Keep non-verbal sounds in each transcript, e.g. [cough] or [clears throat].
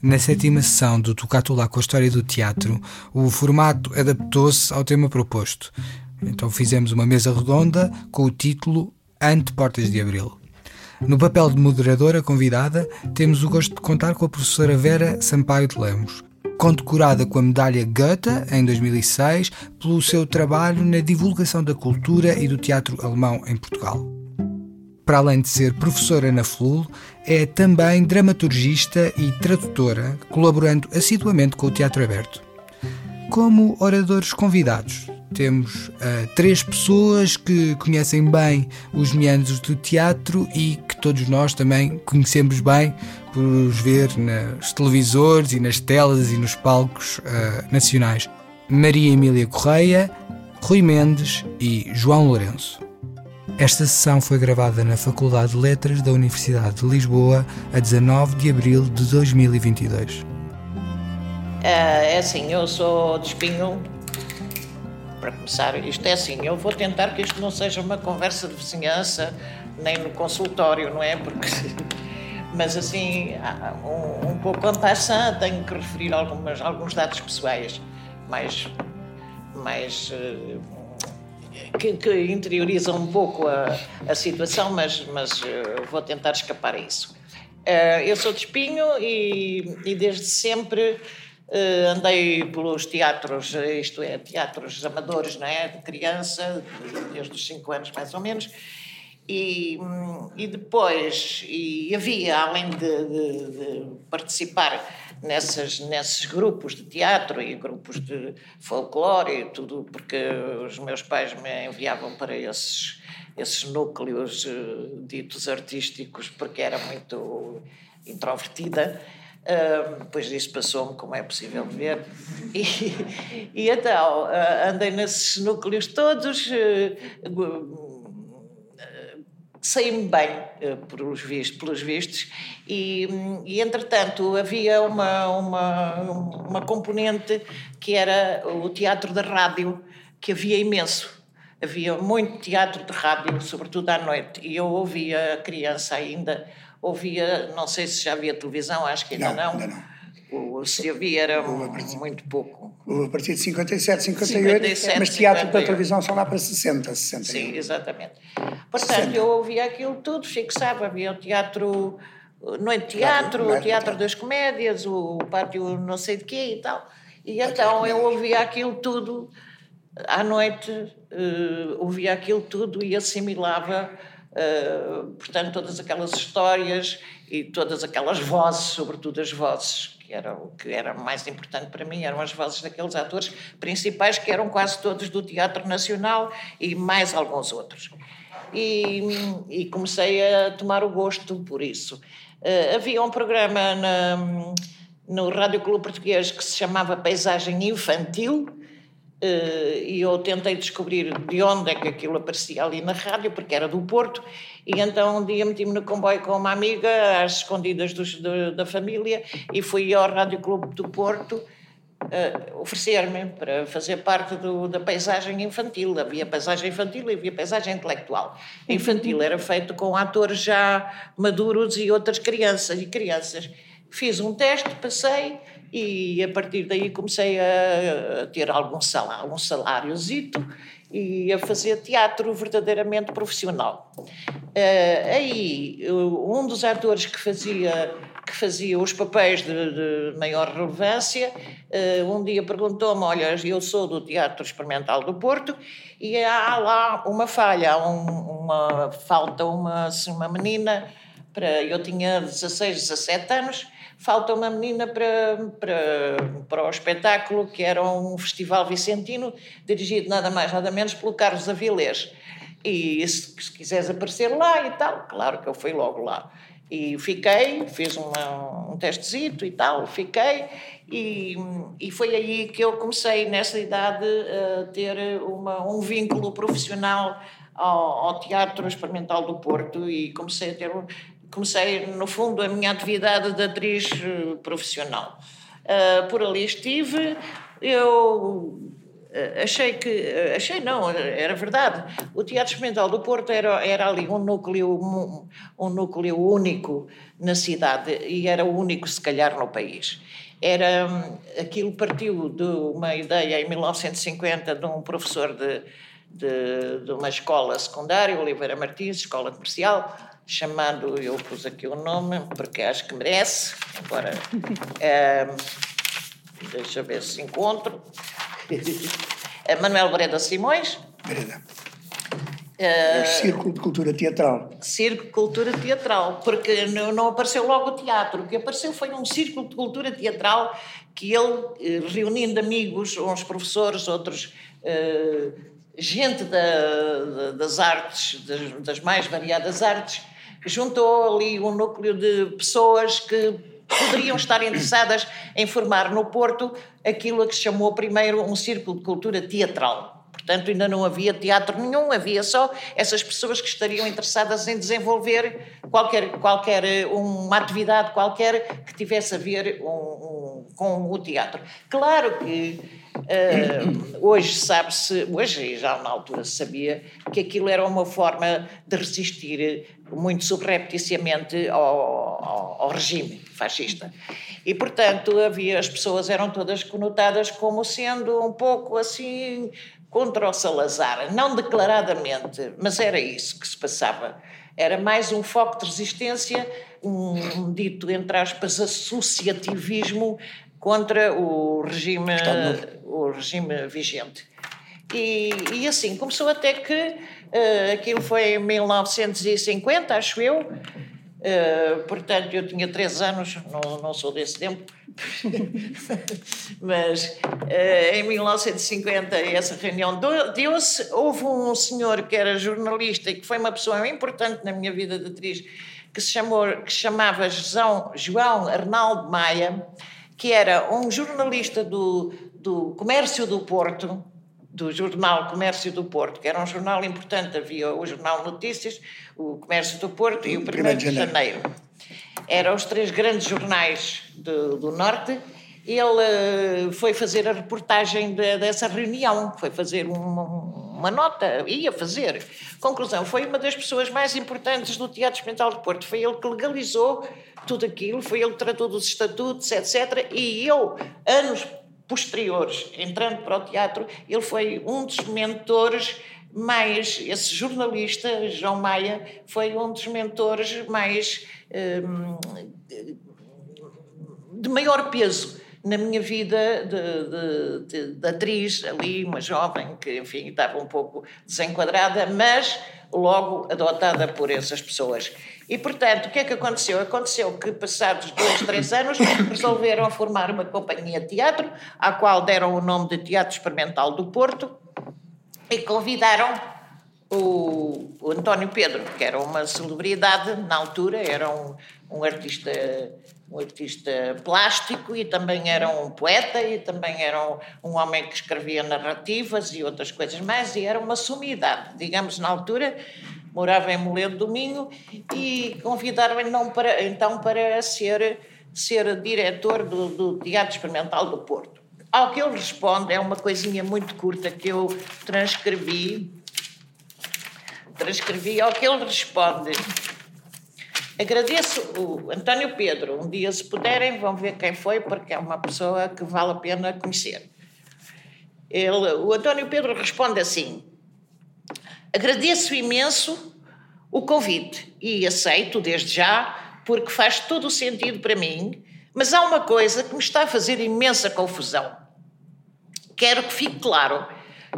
Na sétima sessão do Tocato Lá com a História do Teatro, o formato adaptou-se ao tema proposto. Então fizemos uma mesa redonda com o título Ante Portas de Abril. No papel de moderadora convidada, temos o gosto de contar com a professora Vera Sampaio de Lemos, condecorada com a medalha Goethe em 2006 pelo seu trabalho na divulgação da cultura e do teatro alemão em Portugal. Para além de ser professora na FLUL, é também dramaturgista e tradutora, colaborando assiduamente com o Teatro Aberto. Como oradores convidados, temos uh, três pessoas que conhecem bem os meandros do teatro e que todos nós também conhecemos bem por os ver nos televisores e nas telas e nos palcos uh, nacionais. Maria Emília Correia, Rui Mendes e João Lourenço. Esta sessão foi gravada na Faculdade de Letras da Universidade de Lisboa a 19 de abril de 2022. É, é assim, eu sou de Espinho, para começar, isto é assim, eu vou tentar que isto não seja uma conversa de vizinhança, nem no consultório, não é? Porque, [laughs] mas assim, um, um pouco en passant, tenho que referir algumas, alguns dados pessoais mais, mais uh, que, que, interiorizam um pouco a, a situação, mas, mas uh, vou tentar escapar a isso. Uh, eu sou de Espinho e, e desde sempre Uh, andei pelos teatros, isto é, teatros amadores, não é? De criança, desde os 5 anos mais ou menos. E, e depois, e havia, além de, de, de, participar nessas, nesses grupos de teatro e grupos de folclore e tudo, porque os meus pais me enviavam para esses, esses núcleos uh, ditos artísticos, porque era muito introvertida Uh, depois disso passou-me, como é possível ver. E, e então, uh, andei nesses núcleos todos, uh, saí-me bem, pelos vistos, pelos vistos e, e, entretanto, havia uma, uma, uma componente que era o teatro da rádio, que havia imenso. Havia muito teatro de rádio, sobretudo à noite, e eu ouvia criança ainda ouvia, não sei se já havia televisão, acho que ainda não. não. Ainda não. O, se havia era partir, muito pouco. A partir de 57, 58, 57, mas teatro 58. para televisão só lá para 60, 60. Sim, exatamente. Portanto, 60. eu ouvia aquilo tudo, fixava, havia o teatro, noite teatro, claro, o teatro das comédias, o pátio não sei de quê e tal. E então eu ouvia aquilo tudo à noite, uh, ouvia aquilo tudo e assimilava Uh, portanto, todas aquelas histórias e todas aquelas vozes, sobretudo as vozes, que era o que era mais importante para mim, eram as vozes daqueles atores principais, que eram quase todos do Teatro Nacional e mais alguns outros. E, e comecei a tomar o gosto por isso. Uh, havia um programa na, no Rádio Clube Português que se chamava Paisagem Infantil, e eu tentei descobrir de onde é que aquilo aparecia ali na rádio, porque era do Porto, e então um dia meti-me no comboio com uma amiga, às escondidas dos, do, da família, e fui ao Rádio Clube do Porto uh, oferecer-me para fazer parte do, da paisagem infantil. Havia paisagem infantil e havia paisagem intelectual. Infantil era feito com atores já maduros e outras crianças e crianças. Fiz um teste, passei e a partir daí comecei a, ter algum salário, algum saláriozito e a fazer teatro verdadeiramente profissional. Uh, aí, um dos atores que fazia que fazia os papéis de, de maior relevância, uh, um dia perguntou-me, olha, eu sou do Teatro Experimental do Porto e há lá uma falha, um, uma, falta uma, assim, uma menina, para, eu tinha 16, 17 anos, falta uma menina para, para, para o espetáculo, que era um festival vicentino, dirigido nada mais, nada menos pelo Carlos Avilés. E se, se quiseres aparecer lá e tal, claro que eu fui logo lá. E fiquei, fiz uma, um testezito e tal, fiquei, e, e foi aí que eu comecei, nessa idade, a ter uma, um vínculo profissional ao, ao Teatro Experimental do Porto e comecei a ter comecei, no fundo, a minha atividade de atriz eh, profissional. Uh, por ali estive, eu Uh, achei que, achei não, era verdade. O Teatro Experimental do Porto era, era ali um núcleo, um, núcleo único na cidade e era o único, se calhar, no país. Era, um, aquilo partiu de uma ideia em 1950 de um professor de, de, de uma escola secundária, Oliveira Martins, escola comercial, chamado, eu pus aqui o nome porque acho que merece, agora, [laughs] deixa eu ver se encontro. Manuel Breda Simões. Breda. Uh, Círculo de Cultura Teatral. Círculo de Cultura Teatral, porque não, apareceu logo o teatro. O que apareceu foi um Círculo de Cultura Teatral que ele, eh, reunindo amigos, uns professores, outros. Gente da, das artes, das mais variadas artes, juntou ali um núcleo de pessoas que poderiam estar interessadas em formar no Porto aquilo a que se chamou primeiro um círculo de cultura teatral. Portanto, ainda não havia teatro nenhum, havia só essas pessoas que estariam interessadas em desenvolver qualquer, qualquer uma atividade qualquer que tivesse a ver um, um, com o teatro. Claro que uh, hoje sabe-se, hoje já na altura se sabia, que aquilo era uma forma de resistir muito subrepticiamente ao, ao, ao regime fascista. E, portanto, havia, as pessoas eram todas conotadas como sendo um pouco assim contra o Salazar, não declaradamente, mas era isso que se passava. Era mais um foco de resistência, um dito, entre aspas, associativismo contra o regime, o regime vigente. E, e assim começou até que uh, aquilo foi em 1950, acho eu, uh, portanto eu tinha três anos, não, não sou desse tempo, [laughs] Mas uh, em 1950 essa reunião deu-se. Houve um senhor que era jornalista e que foi uma pessoa importante na minha vida de atriz, que se chamou, que chamava João, João Arnaldo Maia, que era um jornalista do, do Comércio do Porto, do jornal Comércio do Porto, que era um jornal importante, havia o Jornal Notícias, o Comércio do Porto e o 1 de Janeiro eram os três grandes jornais do, do Norte. Ele foi fazer a reportagem de, dessa reunião, foi fazer uma, uma, nota, ia fazer. Conclusão, foi uma das pessoas mais importantes do Teatro Experimental de Porto. Foi ele que legalizou tudo aquilo, foi ele que tratou dos estatutos, etc. E eu, anos posteriores, entrando para o teatro, ele foi um dos mentores mais. Esse jornalista, João Maia, foi um dos mentores mais Hum, de maior peso na minha vida de, de, de, de, atriz, ali, uma jovem que, enfim, estava um pouco desenquadrada, mas logo adotada por essas pessoas. E, portanto, o que é que aconteceu? Aconteceu que, passados dois, três anos, resolveram formar uma companhia de teatro, à qual deram o nome de Teatro Experimental do Porto, e convidaram o, o, António Pedro, que era uma celebridade na altura, era um, um, artista um artista plástico e também era um poeta e também era um, um, homem que escrevia narrativas e outras coisas mais e era uma sumidade, digamos na altura morava em Moledo do Minho e convidaram-me então para, então para ser, ser diretor do, do Teatro Experimental do Porto. Ao que ele responde, é uma coisinha muito curta que eu transcrevi transcrevi ao que ele responde. Agradeço o António Pedro. Um dia, se puderem, vão ver quem foi, porque é uma pessoa que vale a pena conhecer. Ele, o António Pedro responde assim: Agradeço imenso o convite e aceito desde já, porque faz todo o sentido para mim, mas há uma coisa que me está a fazer imensa confusão. Quero que fique claro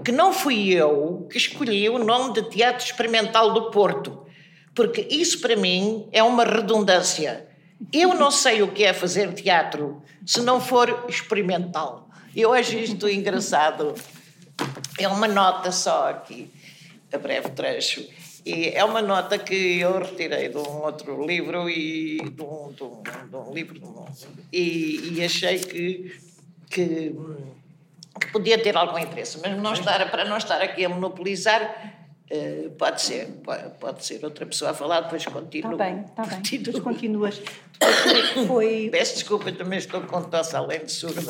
que não fui eu que escolhi o nome de Teatro Experimental do Porto, porque isso para mim é uma redundância. Eu não sei o que é fazer teatro se não for experimental. Eu acho isto engraçado. É uma nota só aqui, a breve trecho. E é uma nota que eu retirei de um outro livro e de um, de um, de um livro e, e achei que, que que podia ter algum interesse, mas não estar, para não estar aqui a monopolizar, Uh, pode ser, pode, pode, ser outra pessoa a falar, depois continuo. Está bem, está bem. Depois continuas. Depois foi... Peço desculpa, também estou com tosse além de surda.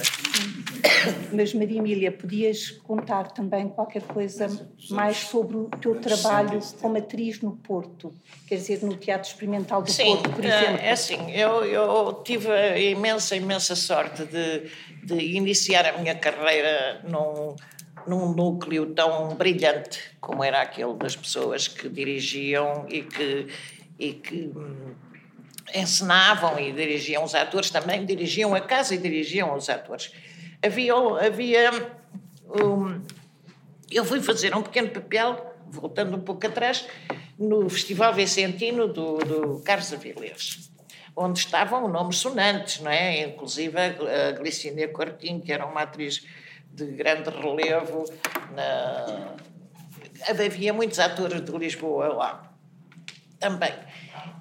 Mas, Maria Emília, podias contar também qualquer coisa mais sobre o teu trabalho como atriz no Porto? Quer dizer, no Teatro Experimental do Sim, Porto, por exemplo? É assim, eu, eu tive a imensa, imensa sorte de, de iniciar a minha carreira num num núcleo tão brilhante como era aquele das pessoas que dirigiam e que, e que hum, encenavam e dirigiam os atores, também dirigiam a casa e dirigiam os atores. Havia. havia um, eu fui fazer um pequeno papel, voltando um pouco atrás, no Festival Vicentino do, do Carlos Avilés, onde estavam nomes sonantes, não é? Inclusive a Glicínia Cortinho, que era uma atriz de grande relevo. Na... Havia muitos atores de Lisboa lá também.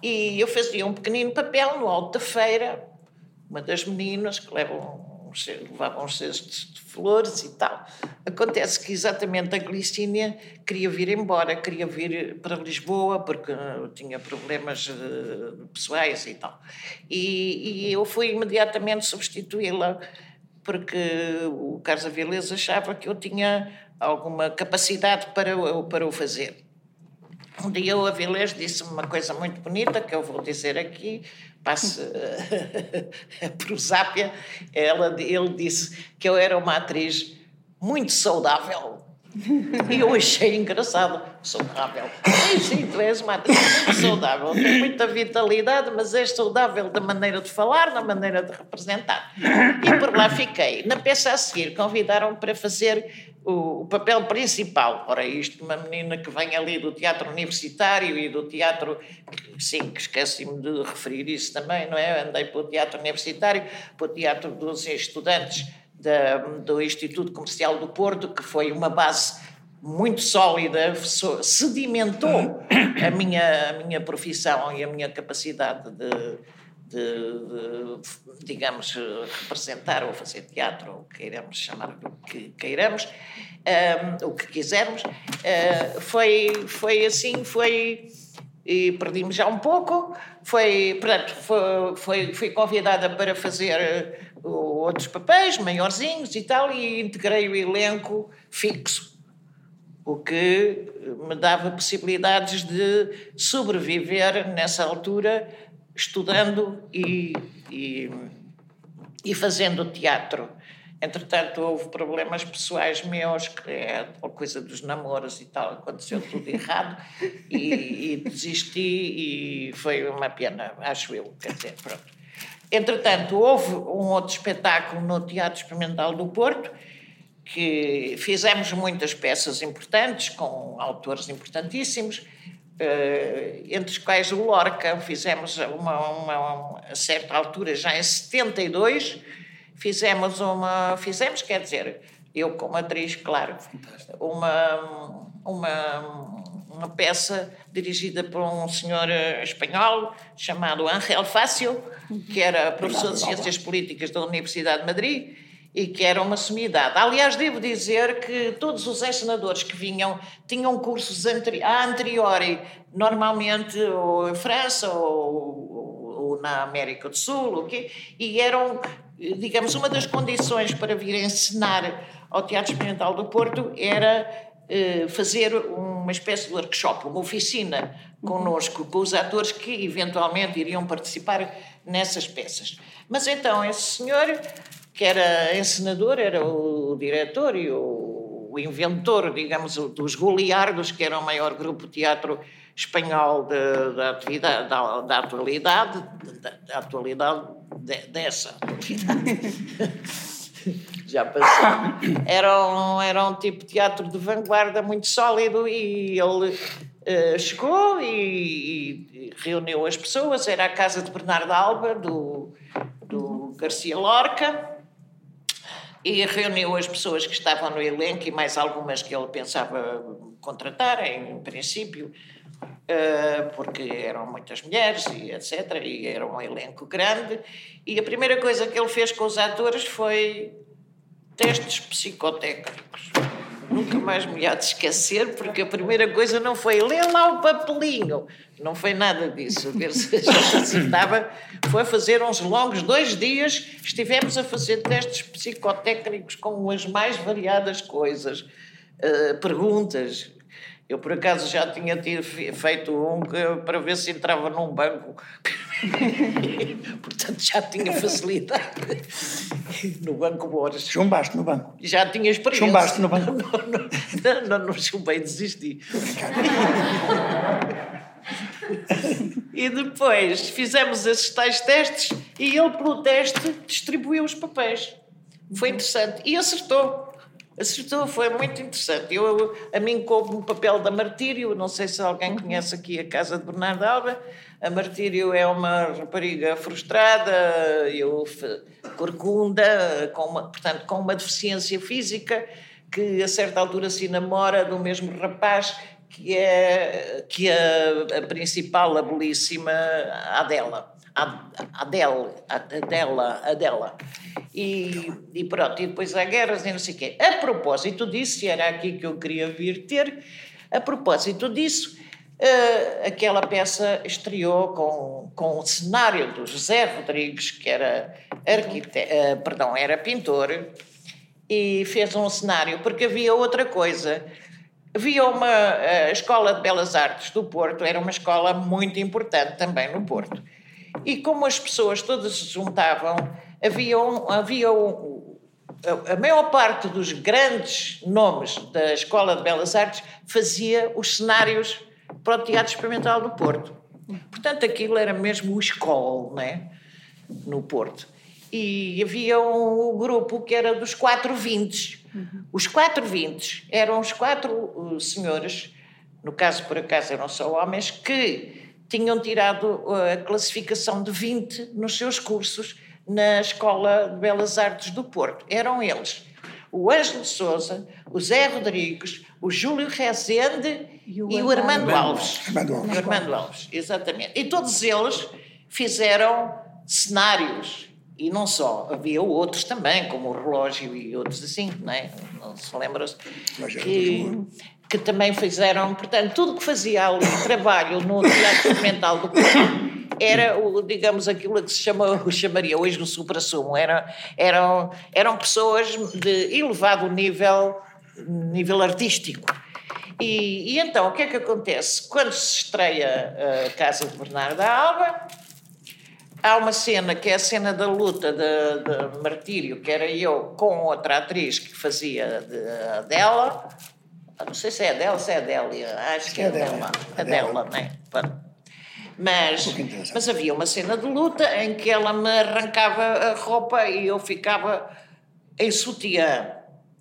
E eu fazia um pequenino papel no alto da feira, uma das meninas que levam levavam uns cestos de flores e tal. Acontece que exatamente a Glicínia queria vir embora, queria vir para Lisboa porque tinha problemas uh, pessoais e tal. E, e eu fui imediatamente substituí-la porque o Carlos Avilés achava que eu tinha alguma capacidade para, para o fazer. Um dia o Avilés disse-me uma coisa muito bonita que eu vou dizer aqui, passe [laughs] a prosápia. Ela, ele disse que eu era uma atriz muito saudável e eu achei engraçado, saudável. Sim, sim, tu és uma muito saudável, tens muita vitalidade, mas és saudável da maneira de falar, da maneira de representar. E por lá fiquei. Na peça a seguir, convidaram-me para fazer o, o, papel principal. Ora, isto, uma menina que vem ali do teatro universitário e do teatro. Sim, que esqueci-me de referir isso também, não é? Andei para o teatro universitário, para o teatro dos estudantes da, do Instituto Comercial do Porto, que foi uma base muito sólida, sedimentou a minha, a minha profissão e a minha capacidade de, de, de, digamos, representar ou fazer teatro, ou queiramos chamar o que queiramos, um, o que quisermos. Uh, foi, foi assim, foi. E perdimos já um pouco. Foi, portanto, foi, foi, fui convidada para fazer outros papéis maiorzinhos e tal, e integrei o elenco fixo, o que me dava possibilidades de sobreviver nessa altura, estudando e, e, e fazendo teatro. Entretanto, houve problemas pessoais meus, que é a coisa dos namoros e tal, aconteceu tudo [laughs] errado, e, e desisti, e foi uma pena, acho eu, quer dizer, pronto. Entretanto, houve um outro espetáculo no Teatro Experimental do Porto, que fizemos muitas peças importantes, com autores importantíssimos, eh, entre os quais o Lorca. Fizemos uma, uma, a certa altura, já em 72, fizemos uma. Fizemos, quer dizer, eu como atriz, claro, uma, uma, uma peça dirigida por um senhor eh, espanhol chamado Ángel Fácil, que era professor de Ciências Políticas da Universidade de Madrid e que era uma sumidade. Aliás, devo dizer que todos os encenadores que vinham tinham cursos anteri a anteriori, normalmente ou em França ou, ou na América do Sul, okay? e eram, digamos, uma das condições para vir ensinar ao Teatro Experimental do Porto era fazer uma espécie de workshop, uma oficina connosco, com os atores que eventualmente iriam participar nessas peças. Mas então esse senhor, que era encenador, era o diretor e o, inventor, digamos, dos Goliardos, que era o maior grupo de teatro espanhol da, atividade, da, da atualidade, da, da atualidade de, dessa atualidade. [laughs] [laughs] já passou. Era um, era um tipo de teatro de vanguarda muito sólido e ele uh, chegou e, e, reuniu as pessoas. Era a casa de Bernardo Alba, do, do Garcia Lorca, e reuniu as pessoas que estavam no elenco e mais algumas que ele pensava contratar, em princípio. Uh, porque eram muitas mulheres e etc. E era um elenco grande. E a primeira coisa que ele fez com os atores foi testes psicotécnicos. nunca mais me há de esquecer, porque a primeira coisa não foi ler lá o papelinho, não foi nada disso, ver se a gente acertava, foi fazer uns longos dois dias, estivemos a fazer testes psicotécnicos com as mais variadas coisas, uh, perguntas, eu, por acaso, já tinha tido, feito um para ver se entrava num banco. [laughs] Portanto, já tinha facilidade no Banco Boras. Chumbaste no banco? Já tinha experiência. Chumbaste no banco? Não, não, não, não chumbei, desisti. e depois fizemos esses tais testes e ele, pelo teste, distribuiu os papéis. Foi interessante. E acertou. Acertou, foi muito interessante. Eu, a mim coube um papel da Martírio, não sei se alguém uhum. conhece aqui a casa de Bernardo Alba. A Martírio é uma rapariga frustrada, eu, corcunda, com uma, portanto, com uma deficiência física, que a certa altura se namora do mesmo rapaz que é, que é a principal, a belíssima Adela. Adele, Adela, Adela. E, e pronto, e depois há guerras e não sei o quê. A propósito disso, e era aqui que eu queria vir ter, a propósito disso, uh, aquela peça estreou com, com o cenário do José Rodrigues, que era, arquite uh, perdão, era pintor, e fez um cenário, porque havia outra coisa. Havia uma a Escola de Belas Artes do Porto, era uma escola muito importante também no Porto e como as pessoas todas se juntavam, havia, um, havia um, a maior parte dos grandes nomes da Escola de Belas Artes fazia os cenários para o Teatro Experimental do Porto. Portanto, aquilo era mesmo o escola, né? no Porto. E havia um grupo que era dos quatro vintes. Uhum. Os quatro vintes eram os quatro uh, senhores, no caso, por acaso, eram só homens, que tinham tirado uh, a classificação de 20 nos seus cursos na Escola de Belas Artes do Porto. Eram eles o Ângelo Souza, o Zé Rodrigues, o Júlio Rezende e o, e o Armando, Alves. Armando Alves. O Armando Alves, exatamente. E todos eles fizeram cenários e não só, havia outros também, como o relógio e outros assim, não é? Não se lembra-se? Que, que também fizeram, portanto, tudo que fazia ali [coughs] trabalho no Teatro Experimental do Porto era, o, digamos, aquilo que se chama, [laughs] chamaria hoje o supra-sumo. Era, eram, eram pessoas de elevado nível, nível artístico. E, e, então, o que é que acontece? Quando se estreia a Casa de Bernardo Alba, há uma cena que é a cena da luta de, de Martírio, que era eu com outra atriz que fazia de, dela, não sei se é dela, se é Adélia. Acho que é, é dela. Adela, né? Mas, mas havia uma cena de luta em que ela me arrancava a roupa e eu ficava em sutiã.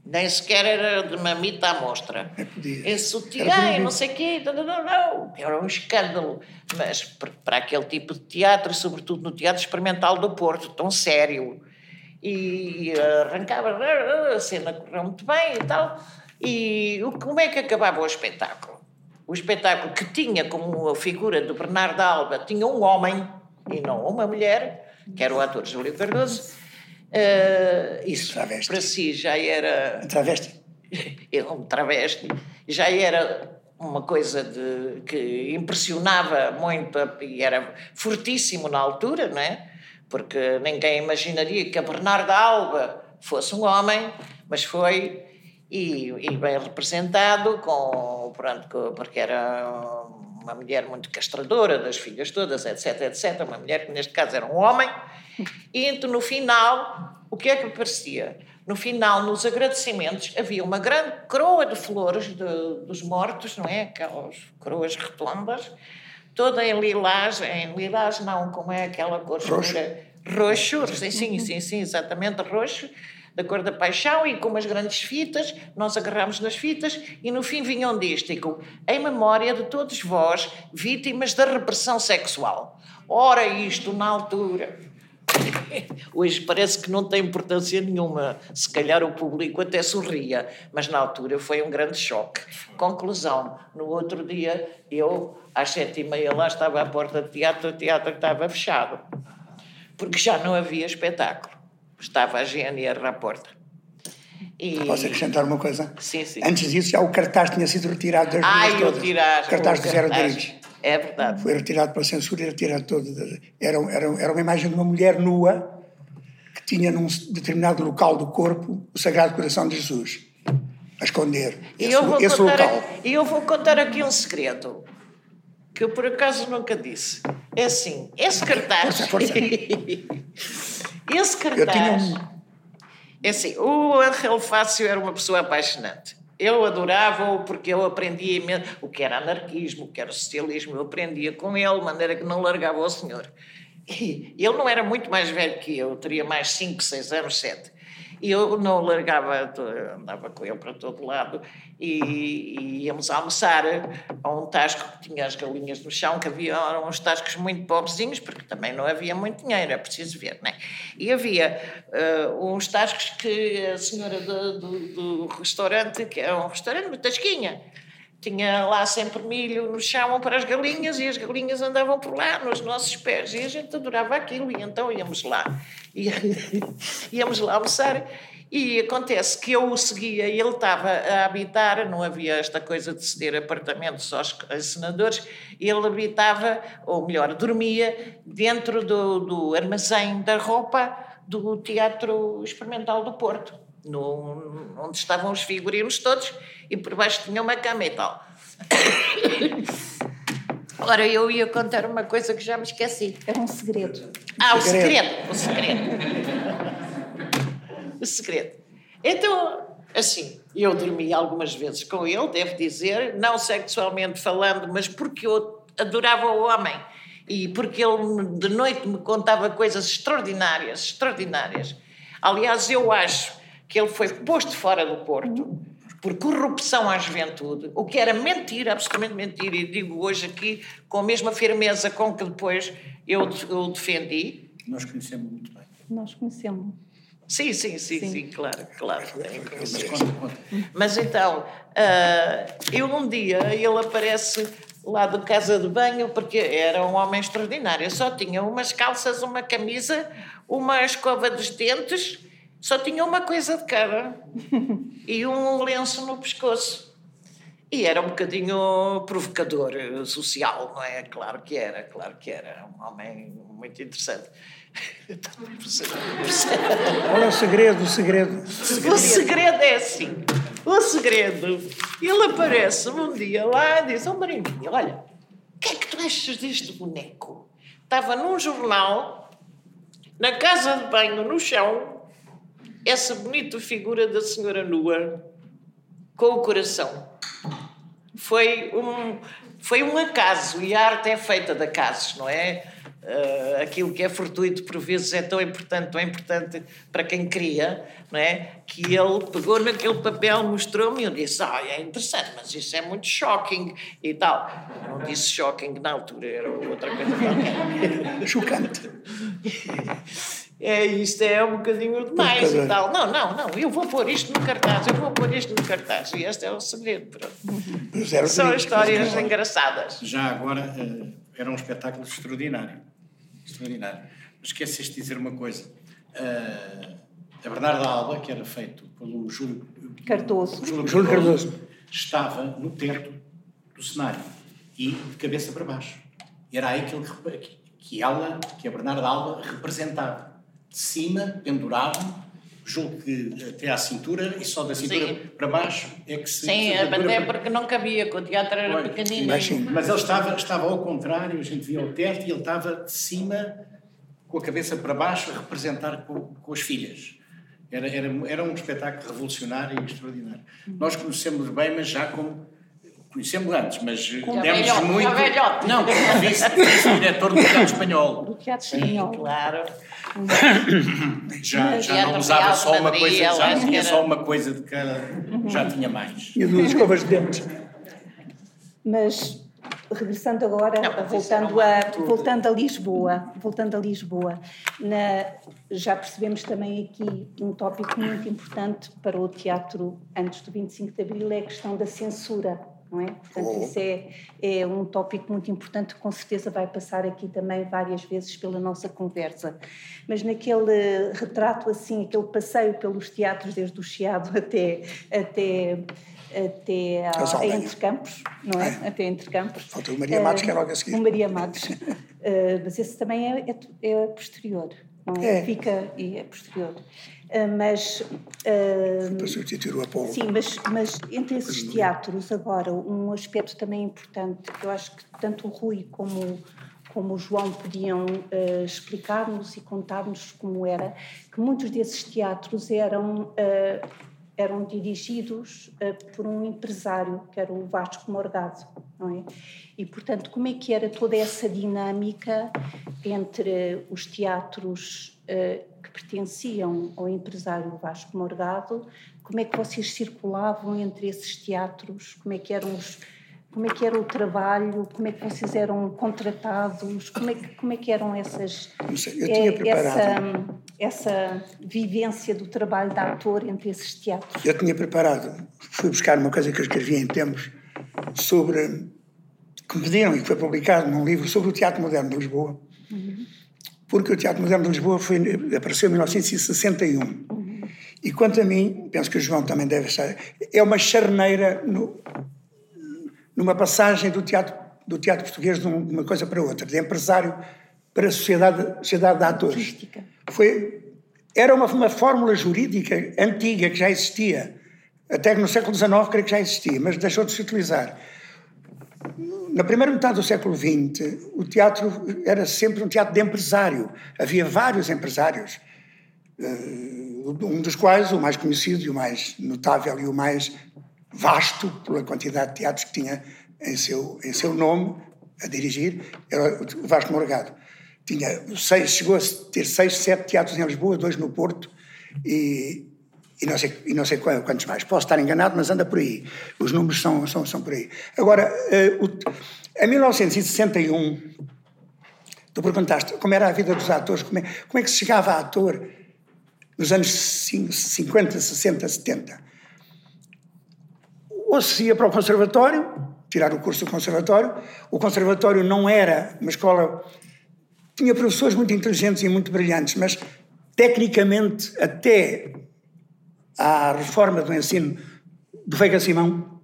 Nem sequer era de mamita à mostra. É em sutiã e não sei o quê. Não, não, não. Era um escândalo. Mas para aquele tipo de teatro, sobretudo no Teatro Experimental do Porto, tão sério. E arrancava, a cena correu muito bem e tal. E como é que acabava o espetáculo? O espetáculo que tinha como a figura do Bernardo Alba, tinha um homem e não uma mulher, que era o ator Júlio Cardoso. Uh, isso travesti. para si já era. Um travesti? [laughs] um travesti. Já era uma coisa de, que impressionava muito e era fortíssimo na altura, não é? Porque ninguém imaginaria que a Bernarda Alba fosse um homem, mas foi e, e bem representado, com, pronto, porque era uma mulher muito castradora das filhas todas, etc, etc. Uma mulher que neste caso era um homem. E então, no final, o que é que aparecia? No final, nos agradecimentos, havia uma grande coroa de flores de, dos mortos, não é? Aquelas coroas redondas, toda em lilás, em lilás não, como é aquela cor roxo. Roxo, sim, sim, sim, sim, exatamente, roxo da cor da paixão e com umas grandes fitas, nós agarramos nas fitas e no fim vinha um dístico, em memória de todos vós, vítimas da repressão sexual. Ora, isto na altura. [laughs] Hoje parece que não tem importância nenhuma. Se calhar o público até sorria, mas na altura foi um grande choque. Conclusão: no outro dia, eu, às sete e meia, lá estava à porta do teatro, o teatro estava fechado, porque já não havia espetáculo estava a GNR à porta. E... Posso acrescentar uma coisa? Sim, sim. Antes disso, já o cartaz tinha sido retirado das Ai, ruas todas. Tirar, o cartaz do Zero Rodrigues. É verdade. Foi retirado pela censura e retirado todo. Era, era, era uma imagem de uma mulher nua que tinha num determinado local do corpo o Sagrado Coração de Jesus a esconder esse, eu vou esse local. E eu vou contar aqui um segredo que eu por acaso nunca disse. É assim, esse cartaz. Força, força. [laughs] esse cartaz. Um... É assim, o Angel Fácil era uma pessoa apaixonante. Eu adorava-o porque eu aprendia o que era anarquismo, o que era socialismo, eu aprendia com ele, de maneira que não largava o senhor. E ele não era muito mais velho que eu, teria mais 5, 6 anos, 7. E eu não largava, andava com ele para todo lado e, e, íamos almoçar a um tasco que tinha as galinhas no chão, que havia eram uns tascos muito pobrezinhos, porque também não havia muito dinheiro, é preciso ver, não é? E havia uh, uns tascos que a senhora do, do, do restaurante, que é um restaurante, uma tasquinha, tinha lá sempre milho no chão para as galinhas e as galinhas andavam por lá nos nossos pés e a gente adorava aquilo e então íamos lá. E, [laughs] íamos lá almoçar e acontece que eu o seguia e ele estava a habitar, não havia esta coisa de ceder apartamentos aos senadores, ele habitava, ou melhor, dormia dentro do, do armazém da roupa do Teatro Experimental do Porto, no, onde estavam os figurinos todos e por baixo tinha uma cama e tal. [coughs] Ora, eu ia contar uma coisa que já me esqueci. Era um segredo. Ah, o segredo. O segredo. o segredo. Então, assim, eu dormi algumas vezes com ele, devo dizer, não sexualmente falando, mas porque eu adorava o homem e porque ele de noite me contava coisas extraordinárias, extraordinárias. Aliás, eu acho que ele foi posto fora do Porto por corrupção à juventude, o que era mentira, absolutamente mentira, e digo hoje aqui com a mesma firmeza com que depois eu, o defendi. Nós conhecemos muito bem. Nós conhecemos. Sim, sim, sim, sim, sim claro, claro. Mas, conta, conta. Mas então, uh, eu um dia, ele aparece lá de casa de banho, porque era um homem extraordinário, só tinha umas calças, uma camisa, uma escova dos dentes só tinha uma coisa de cada [laughs] e um lenço no pescoço. E era um bocadinho provocador eh, social, não é? Claro que era, claro que era. Um homem muito interessante. [laughs] Qual é o segredo? O segredo? O segredo é assim. O segredo. Ele aparece-me um dia lá e diz: Ó oh, olha, o que é que tu achas deste boneco? Estava num jornal, na casa de banho, no chão, essa bonita figura da senhora nua com o coração. Foi um, foi um acaso, e a arte é feita de acasos, não é? Uh, aquilo que é fortuito por vezes é tão importante, tão importante para quem cria, não é? Que ele pegou naquele papel, mostrou-me e eu disse: Ah, é interessante, mas isso é muito shocking e tal. Não disse shocking na altura, era outra coisa qualquer. Chocante. [laughs] é, isto é um bocadinho demais e tal. Não, não, não, eu vou pôr isto no cartaz, eu vou pôr isto no cartaz. E este é o segredo. São histórias engraçadas. Já agora, uh, era um espetáculo extraordinário. Extraordinário. Mas esqueceste de dizer uma coisa. Uh, a Bernarda Alba, que era feito pelo Júlio Cardoso. Júlio, Júlio Cardoso, estava no teto do cenário e de cabeça para baixo. E era aí que, ele, que ela, que a Bernarda Alba, representava de cima, pendurado, julgo que até à cintura e só da cintura Sim. para baixo é que se. Sim, até porque não cabia, que o teatro era Foi. pequenino. Mas, mas ele estava, estava ao contrário, a gente via o teto e ele estava de cima, com a cabeça para baixo, a representar com, com as filhas. Era, era, era um espetáculo revolucionário e extraordinário. Nós conhecemos bem, mas já como conhecemos antes, mas com demos velhote, muito. Não, como vice-diretor do Teatro Espanhol. Do Teatro Espanhol. Sim, claro. [coughs] já, já não usava só uma coisa, já tinha só uma coisa de cada, já tinha mais. E duas escovas de dentes. Mas regressando agora, não, voltando, a, voltando a Lisboa, voltando a Lisboa, na, já percebemos também aqui um tópico muito importante para o teatro antes do 25 de Abril, é a questão da censura não é? Portanto, oh. isso é, é um tópico muito importante que com certeza vai passar aqui também várias vezes pela nossa conversa. Mas naquele retrato assim, aquele passeio pelos teatros desde o Chiado até até até a, a Entre Campos, não é? é? Até Entre Campos. Falta o Maria Matos, que é logo a seguir. O Maria Matos. uh, [laughs] mas esse também é, é, é posterior, não é? é? Fica e é posterior. Uh, mas. Uh, Para substituir o Apolo. Sim, mas, mas entre esses teatros, agora, um aspecto também importante, que eu acho que tanto o Rui como como o João podiam uh, explicar-nos e contar-nos como era, que muitos desses teatros eram uh, eram dirigidos uh, por um empresário, que era o Vasco Morgado, não é? E, portanto, como é que era toda essa dinâmica entre os teatros uh, que pertenciam ao empresário Vasco Morgado, como é que vocês circulavam entre esses teatros, como é que eram os como é que era o trabalho, como é que vocês eram contratados, como é que, como é que eram essas sei, eh, essa, essa vivência do trabalho de ator entre esses teatros? Eu tinha preparado, fui buscar uma coisa que eu escrevi em tempos sobre que me pediram e que foi publicado num livro sobre o Teatro Moderno de Lisboa, uhum. porque o Teatro Moderno de Lisboa foi, apareceu em 1961. Uhum. E quanto a mim, penso que o João também deve estar, é uma charneira no, numa passagem do teatro, do teatro português de uma coisa para outra, de empresário para a sociedade, sociedade de atores. Foi, era uma, uma fórmula jurídica antiga que já existia, até no século XIX creio que já existia, mas deixou de se utilizar. Na primeira metade do século XX, o teatro era sempre um teatro de empresário. Havia vários empresários, eh, um dos quais, o mais conhecido e o mais notável e o mais vasto pela quantidade de teatros que tinha em seu, em seu nome a dirigir, era o Vasco Morgado. Tinha seis, chegou a ter seis, sete teatros em Lisboa, dois no Porto e, e, não, sei, e não sei quantos mais. Posso estar enganado, mas anda por aí. Os números são, são, são por aí. Agora, uh, o, em 1961, tu perguntaste como era a vida dos atores, como é, como é que se chegava a ator nos anos 50, 60, 70 ou se ia para o conservatório, tirar o curso do conservatório. O conservatório não era uma escola. Tinha professores muito inteligentes e muito brilhantes, mas tecnicamente, até à reforma do ensino do Veiga Simão,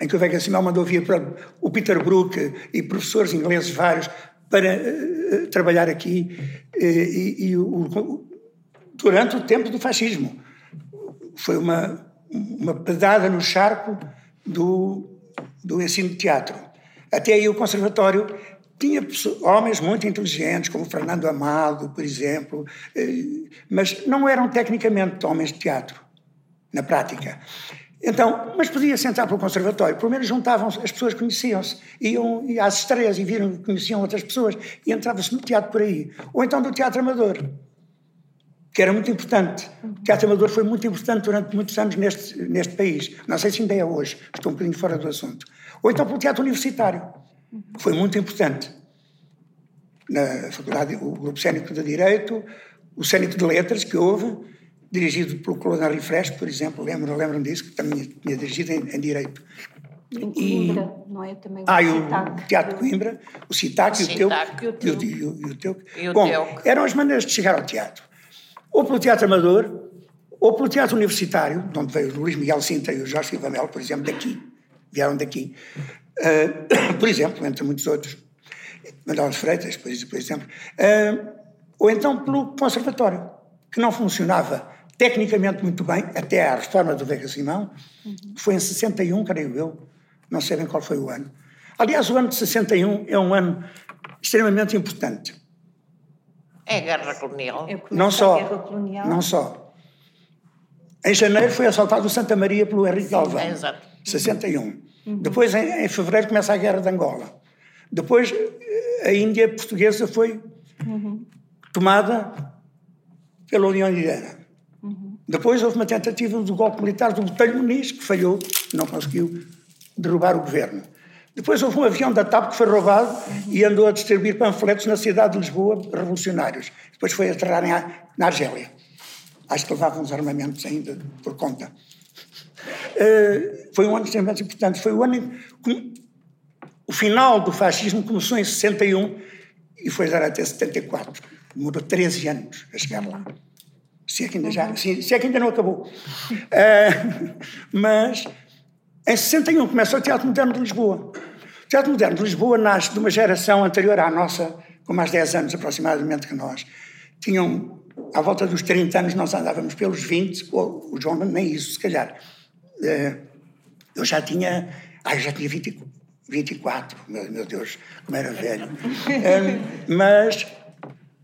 em que o Veiga Simão mandou vir para o Peter Brook e professores ingleses vários para uh, trabalhar aqui, uh, e, e o, durante o tempo do fascismo. Foi uma, uma pedada no charco do, do ensino de teatro. Até aí o conservatório tinha homens muito inteligentes, como Fernando Amado, por exemplo, eh, mas não eram tecnicamente homens de teatro, na prática. Então, mas podia-se entrar para o conservatório, pelo menos juntavam as pessoas conheciam-se, iam, às estreias e viram conheciam outras pessoas, e entrava-se no teatro por aí. Ou então do teatro amador que era muito importante. O teatro amador foi muito importante durante muitos anos neste, neste país. Não sei se ainda é hoje, estou um bocadinho fora do assunto. Ou então pelo teatro universitário, que foi muito importante. Na faculdade, o Grupo Cénico de Direito, o Cénico de Letras, que houve, dirigido pelo Colonel Fresco, por exemplo, lembram, lembram disso, que também tinha dirigido em, em Direito. Em Coimbra, e, não é? Também o ah, o Teatro de Coimbra, o CITAC, e o TEUC. E o TEUC. Bom, eram as maneiras de chegar ao teatro ou pelo teatro amador, ou pelo teatro universitário, de onde veio o Luís Miguel Sinta e o Jorge Silva por exemplo, daqui, vieram daqui, uh, [coughs] por exemplo, entre muitos outros, Manuel Freitas, por exemplo, uh, ou então pelo conservatório, que não funcionava tecnicamente muito bem, até à reforma do Vega Simão, foi em 61, creio eu, não sei bem qual foi o ano. Aliás, o ano de 61 é um ano extremamente importante, é a guerra colonial. É não só, colonial. não só. Em janeiro foi assaltado o Santa Maria pelo Henrique Galvão. É, exato. 61. Uhum. Depois, em, em, fevereiro, começa a guerra de Angola. Depois, a Índia portuguesa foi uhum. tomada pela União Indiana. Uhum. Depois houve uma tentativa do golpe militar do Botelho Muniz, que falhou, não conseguiu derrubar o governo. Depois houve um avião da TAP que foi roubado e andou a distribuir panfletos na cidade de Lisboa, revolucionários. Depois foi aterrar na Argélia. Acho que levavam os armamentos ainda por conta. uh, foi um ano extremamente importante. Foi o ano em o final do fascismo começou em 61 e foi dar até 74. Demorou 13 anos a chegar lá. Se é que ainda, já, se, se é que ainda não acabou. Uh, [laughs] mas em 61 começa o Teatro Moderno de Lisboa. O Teatro Moderno de Lisboa nasce de uma geração anterior à nossa, com mais 10 anos aproximadamente que nós. Tinham, à volta dos 30 anos, nós andávamos pelos 20, ou o João nem isso, se calhar. Uh, eu já tinha, ah, eu já tinha 20, 24, meu, meu Deus, como era velho. um, [laughs] mas.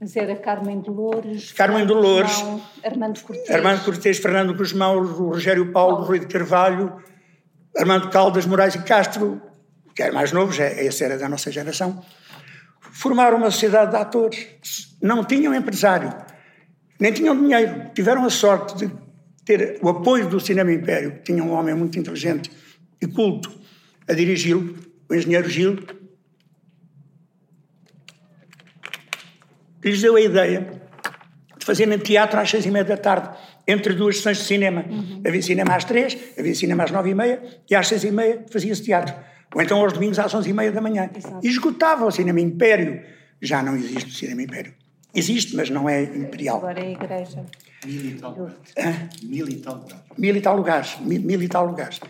Mas era Carmen Dolores. Carmen Dolores. Armando Cortês. Armando Cortês, Fernando Guzmão, Rogério Paulo, Paulo, Rui de Carvalho, Armando Caldas, Moraes e Castro, que era mais novo, já, esse era da nossa geração. Formaram uma sociedade de atores. Não tinham empresário, nem tinham dinheiro. Tiveram a sorte de ter o apoio do Cinema Império, que tinha um homem muito inteligente e culto a dirigi-lo, o engenheiro Gil, lhes deu a ideia de fazerem teatro às seis e meia da tarde, entre duas sessões de cinema. Uhum. Havia cinema às três, havia cinema às nove e meia, e às seis e meia fazia-se teatro. Ou então aos domingos às onze e meia da manhã. Exato. E esgotava o cinema Império. Já não existe o cinema Império. Existe, mas não é imperial. Agora é a igreja. Mil e tal lugares. Mil e tal lugares. Mil e tal lugares. Mil, mil e tal lugares.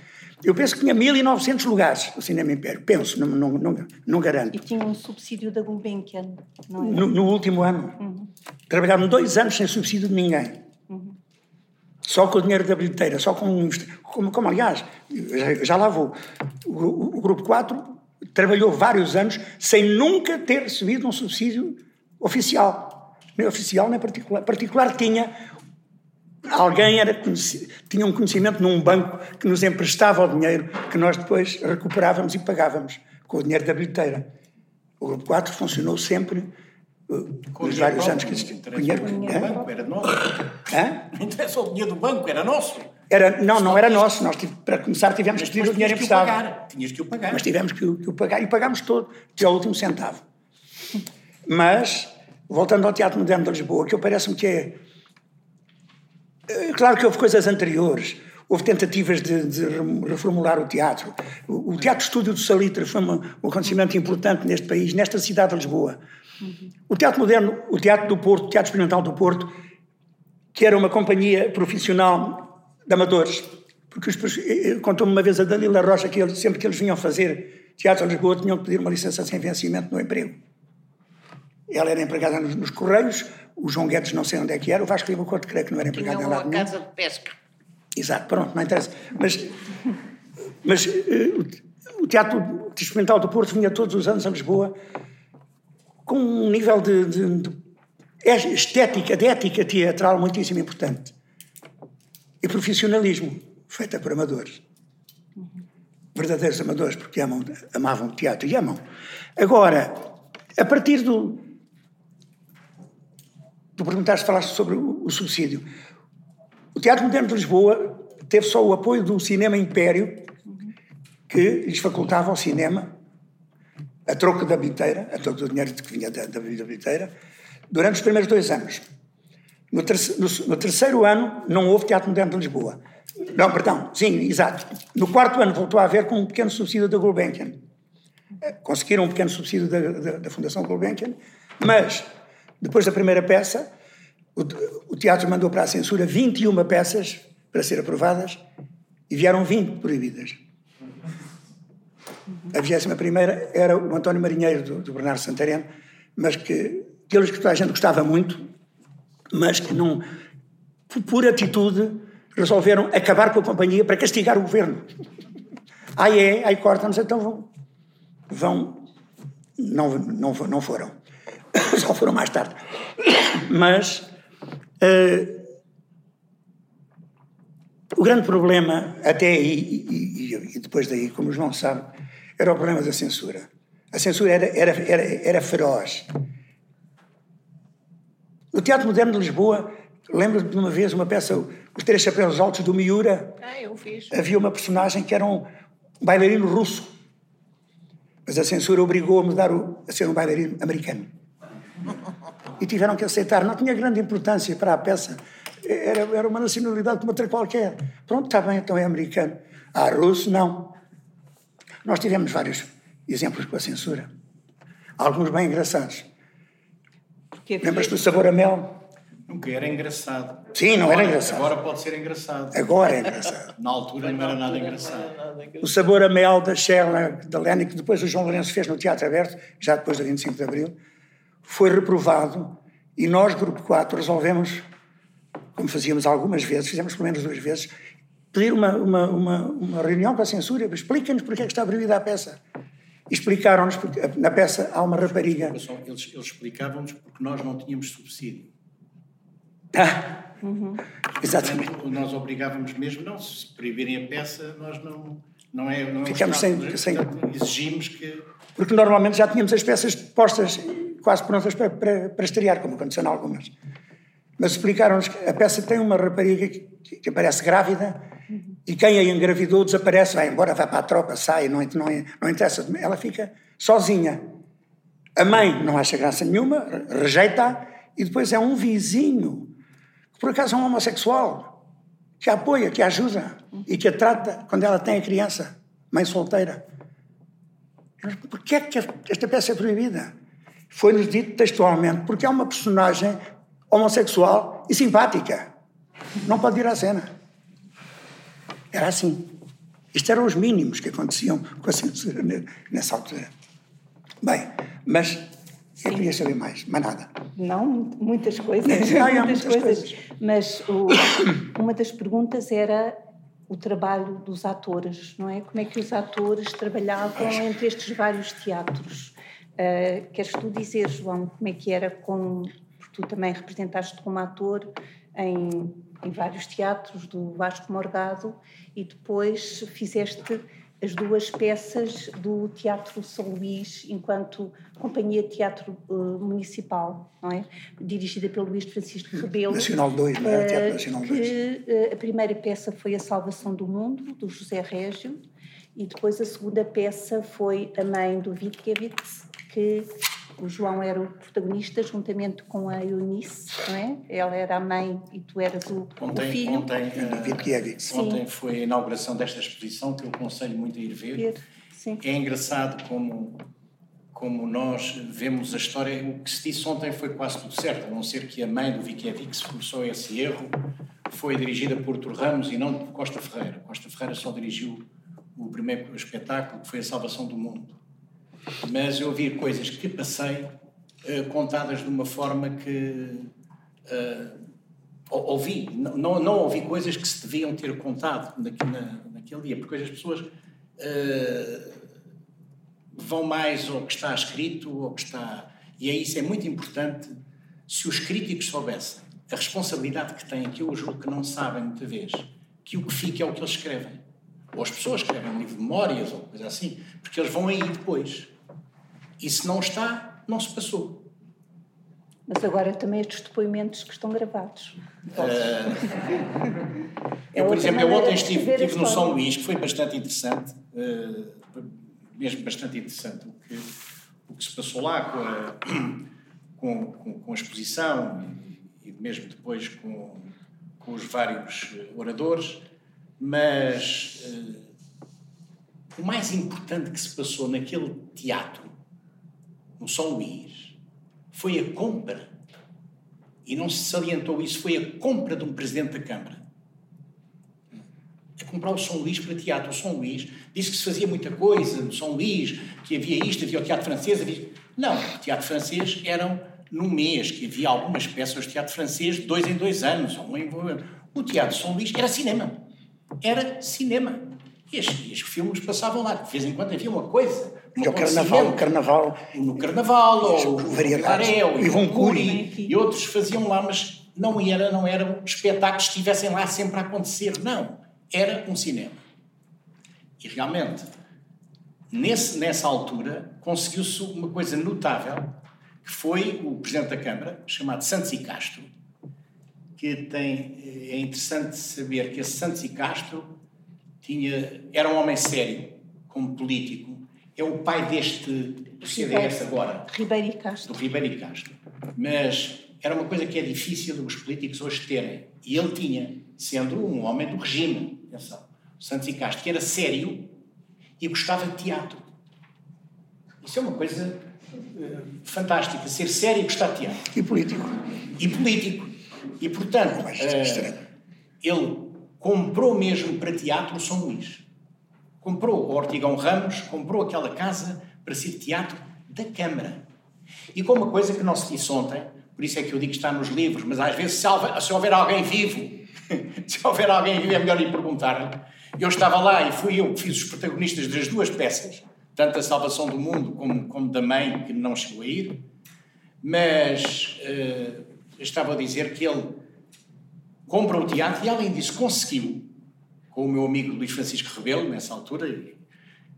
Eu penso que tinha 1.900 lugares o Cinema Império. Penso, não, não, não, não garanto. E tinha um subsídio da Gulbenkian, não é? No, no último ano. Uhum. Trabalharam dois anos sem subsídio de ninguém. Só com o dinheiro da bilheteira, só com. Como, como aliás, já, já lá vou. O, o, Grupo 4 trabalhou vários anos sem nunca ter recebido um subsídio oficial. Nem oficial, nem particular. Particular tinha Alguém era, tinha um conhecimento num banco que nos emprestava o dinheiro que nós depois recuperávamos e pagávamos com o dinheiro da bilheteira. O Grupo 4 funcionou sempre com nos vários anos que existiu. O dinheiro do banco era nosso. Hã? [laughs] Não interessa o dinheiro do banco, era nosso. Era, não, não era nosso. Nós, para começar, tivemos que pedir o dinheiro emprestado. Tinhas que o pagar. Mas tivemos que o, que o pagar e pagámos todo, até ao último centavo. Mas, voltando ao Teatro Moderno de Lisboa, que eu parece-me que é é claro que houve coisas anteriores. Houve tentativas de, de reformular o teatro. O, o, Teatro Estúdio do Salitre foi uma, um acontecimento importante neste país, nesta cidade de Lisboa. Uhum. O Teatro Moderno, o Teatro do Porto, o Teatro Experimental do Porto, que era uma companhia profissional de amadores, porque contou-me uma vez a Dalila Rocha que eles, sempre que eles vinham fazer teatro em Lisboa tinham que pedir uma licença sem vencimento no emprego. Ela era empregada nos, nos Correios, o João Guedes não sei onde é que era, o Vasco Lima Couto creio que não era empregado em lado nenhum. casa de pesca. Exato, pronto, não interessa. Mas, mas uh, o Teatro Experimental do Porto vinha todos os anos a Lisboa com um nível de, de, de estética, de ética teatral muitíssimo importante. E profissionalismo, feita por amadores. Verdadeiros amadores, porque amam, amavam o teatro e amam. Agora, a partir do, Tu perguntaste, falaste sobre o, o subsídio. O Teatro Moderno de Lisboa teve só o apoio do Cinema Império, que lhes facultava ao cinema, a troco da bilheteira, a troco do dinheiro que vinha da, da bilheteira, durante os primeiros dois anos. No, terceiro, no, no terceiro ano não houve Teatro Moderno de Lisboa. Não, perdão, sim, exato. No quarto ano voltou a haver com um pequeno subsídio da Gulbenkian. Conseguiram um pequeno subsídio da, da, da Fundação Gulbenkian, mas depois da primeira peça, o, o teatro mandou para a censura 21 peças para ser aprovadas e vieram 20 proibidas. A 21 primeira era o António Marinheiro, do, do Bernardo Santareno, mas que aqueles que toda a gente gostava muito, mas que não, por atitude, resolveram acabar com a companhia para castigar o governo. Aí é, aí cortam-nos, então vão. vão não, não, não foram. [coughs] só foram mais tarde. [coughs] Mas uh, o grande problema, até aí, e, e, depois daí, como o João sabe, era o problema da censura. A censura era, era, era, era feroz. No Teatro Moderno de Lisboa, lembro de uma vez uma peça, Os Três Chapéus Altos do Miura. Ah, eu fiz. Havia uma personagem que era um bailarino russo. Mas a censura obrigou a mudar o, a ser um bailarino americano e tiveram que aceitar. Não tinha grande importância para a peça. Era, era uma nacionalidade como outra qualquer. Pronto, está bem, então é americano. Ah, russo, não. Nós tivemos vários exemplos com a censura. Alguns bem engraçados. Lembras-te do sabor a mel? Nunca era engraçado. Sim, não agora, era engraçado. Agora pode ser engraçado. Agora é engraçado. [laughs] Na altura não era nada engraçado. O sabor a mel da Sheila, da Leni, que depois o João Lourenço fez no Teatro Aberto, já depois do 25 de Abril, foi reprovado e nós, Grupo 4, resolvemos, como fazíamos algumas vezes, fizemos pelo menos duas vezes, pedir uma, uma, uma, uma reunião com a censura, explica-nos porque é que está proibida a peça. Explicaram-nos, porque na peça há uma rapariga. Eles, eles explicavam-nos porque nós não tínhamos subsídio. Ah, uhum. Exatamente. Nós obrigávamos mesmo, não, se proibirem a peça, nós não. Não é, não é Ficamos sem, sem. Exigimos que. Porque normalmente já tínhamos as peças postas quase prontas para, para, para estrear, como aconteceu em algumas. Mas explicaram-nos que a peça tem uma rapariga que, que aparece grávida. E quem a engravidou desaparece, vai embora, vai para a tropa, sai, não, não, não interessa. Ela fica sozinha. A mãe não acha graça nenhuma, rejeita e depois é um vizinho que por acaso é um homossexual que a apoia, que a ajuda e que a trata quando ela tem a criança, mãe solteira. Por que é que esta peça é proibida? Foi-nos dito textualmente, porque é uma personagem homossexual e simpática. Não pode ir à cena. Era assim. Isto eram os mínimos que aconteciam com a censura nessa altura. Bem, mas eu queria saber mais, mais nada. Não, muitas coisas. Não, muitas, muitas coisas. coisas. Mas o, uma das perguntas era o trabalho dos atores, não é? Como é que os atores trabalhavam entre estes vários teatros? Uh, queres tu dizer, João, como é que era com tu também representaste como ator em, em vários teatros do Vasco Morgado e depois fizeste as duas peças do Teatro São Luís enquanto Companhia de Teatro uh, Municipal, não é? Dirigida pelo Luís Francisco Rebelo. Nacional 2, não é? Teatro Nacional 2. Que, uh, a primeira peça foi A Salvação do Mundo, do José Régio, e depois a segunda peça foi A Mãe do Wittgenstein, que o João era o protagonista juntamente com a Eunice, não é? Ela era a mãe e tu eras o, ontem, o filho. Ontem, uh, ontem foi a inauguração desta exposição que eu aconselho muito a ir ver. Sim. É engraçado como como nós vemos a história, o que se disse ontem foi quase tudo certo, a não ser que a mãe do Vicky Evix começou esse erro, foi dirigida por Tur Ramos e não por Costa Ferreira. Costa Ferreira só dirigiu o primeiro espetáculo, que foi A Salvação do Mundo mas eu ouvi coisas que passei uh, contadas de uma forma que uh, ouvi, não, não ouvi coisas que se deviam ter contado naquele, na, naquele dia, porque hoje as pessoas uh, vão mais ao que está escrito, ao que está. E é isso é muito importante. Se os críticos soubessem a responsabilidade que têm, que eu julgo que não sabem muita vez, que o que fica é o que eles escrevem. Ou as pessoas escrevem um livro de memórias ou coisa assim, porque eles vão aí depois. E se não está, não se passou. Mas agora também estes depoimentos que estão gravados. Uh, eu, por exemplo, eu ontem estive, estive no São Luís, que foi bastante interessante, uh, mesmo bastante interessante, o que, o que se passou lá com a, [clears throat] com, com, com a exposição e, e, mesmo depois com, com os vários oradores, mas uh, o mais importante que se passou naquele teatro no São Luís, foi a compra, e não se salientou isso, foi a compra de um presidente da Câmara. A comprar o São Luís para teatro. O São Luís disse que se fazia muita coisa no São Luís, que havia isto, havia o teatro francês. Havia... Não, o teatro francês eram num mês, que havia algumas peças de teatro francês dois em dois anos. Um em... O teatro São Luís era cinema. Era cinema. E os filmes passavam lá. De vez em quando havia uma coisa e o carnaval, o carnaval. No carnaval, ou o Varé, o Ivon Curi, e outros faziam lá, mas não era, não eram espetáculos que estivessem lá sempre a acontecer, não. Era um cinema. E realmente, nesse, nessa altura, conseguiu-se uma coisa notável, que foi o Presidente da Câmara, chamado Santos e Castro, que tem, é interessante saber que esse Santos e Castro tinha, era um homem sério, como político, é o pai deste do CDS agora. Ribeiro e Castro. Do Ribeiro e Castro. Mas era uma coisa que é difícil os políticos hoje terem. E ele tinha, sendo um homem do regime. Atenção. Santos e Castro, que era sério e gostava de teatro. Isso é uma coisa uh, fantástica, ser sério e gostar de teatro. E político. E político. E, portanto, uh, ele comprou mesmo para teatro o São Luís. Comprou o Ortigão Ramos, comprou aquela casa para ser teatro da Câmara. E com uma coisa que não se disse ontem, por isso é que eu digo que está nos livros, mas às vezes se houver, se houver alguém vivo, [laughs] se houver alguém vivo é melhor ir perguntar-lhe. Eu estava lá e fui eu que fiz os protagonistas das duas peças, tanto a Salvação do Mundo como, como da Mãe, que não chegou a ir, mas uh, estava a dizer que ele compra o teatro e, além disso, conseguiu, com o meu amigo Luís Francisco Rebelo, nessa altura,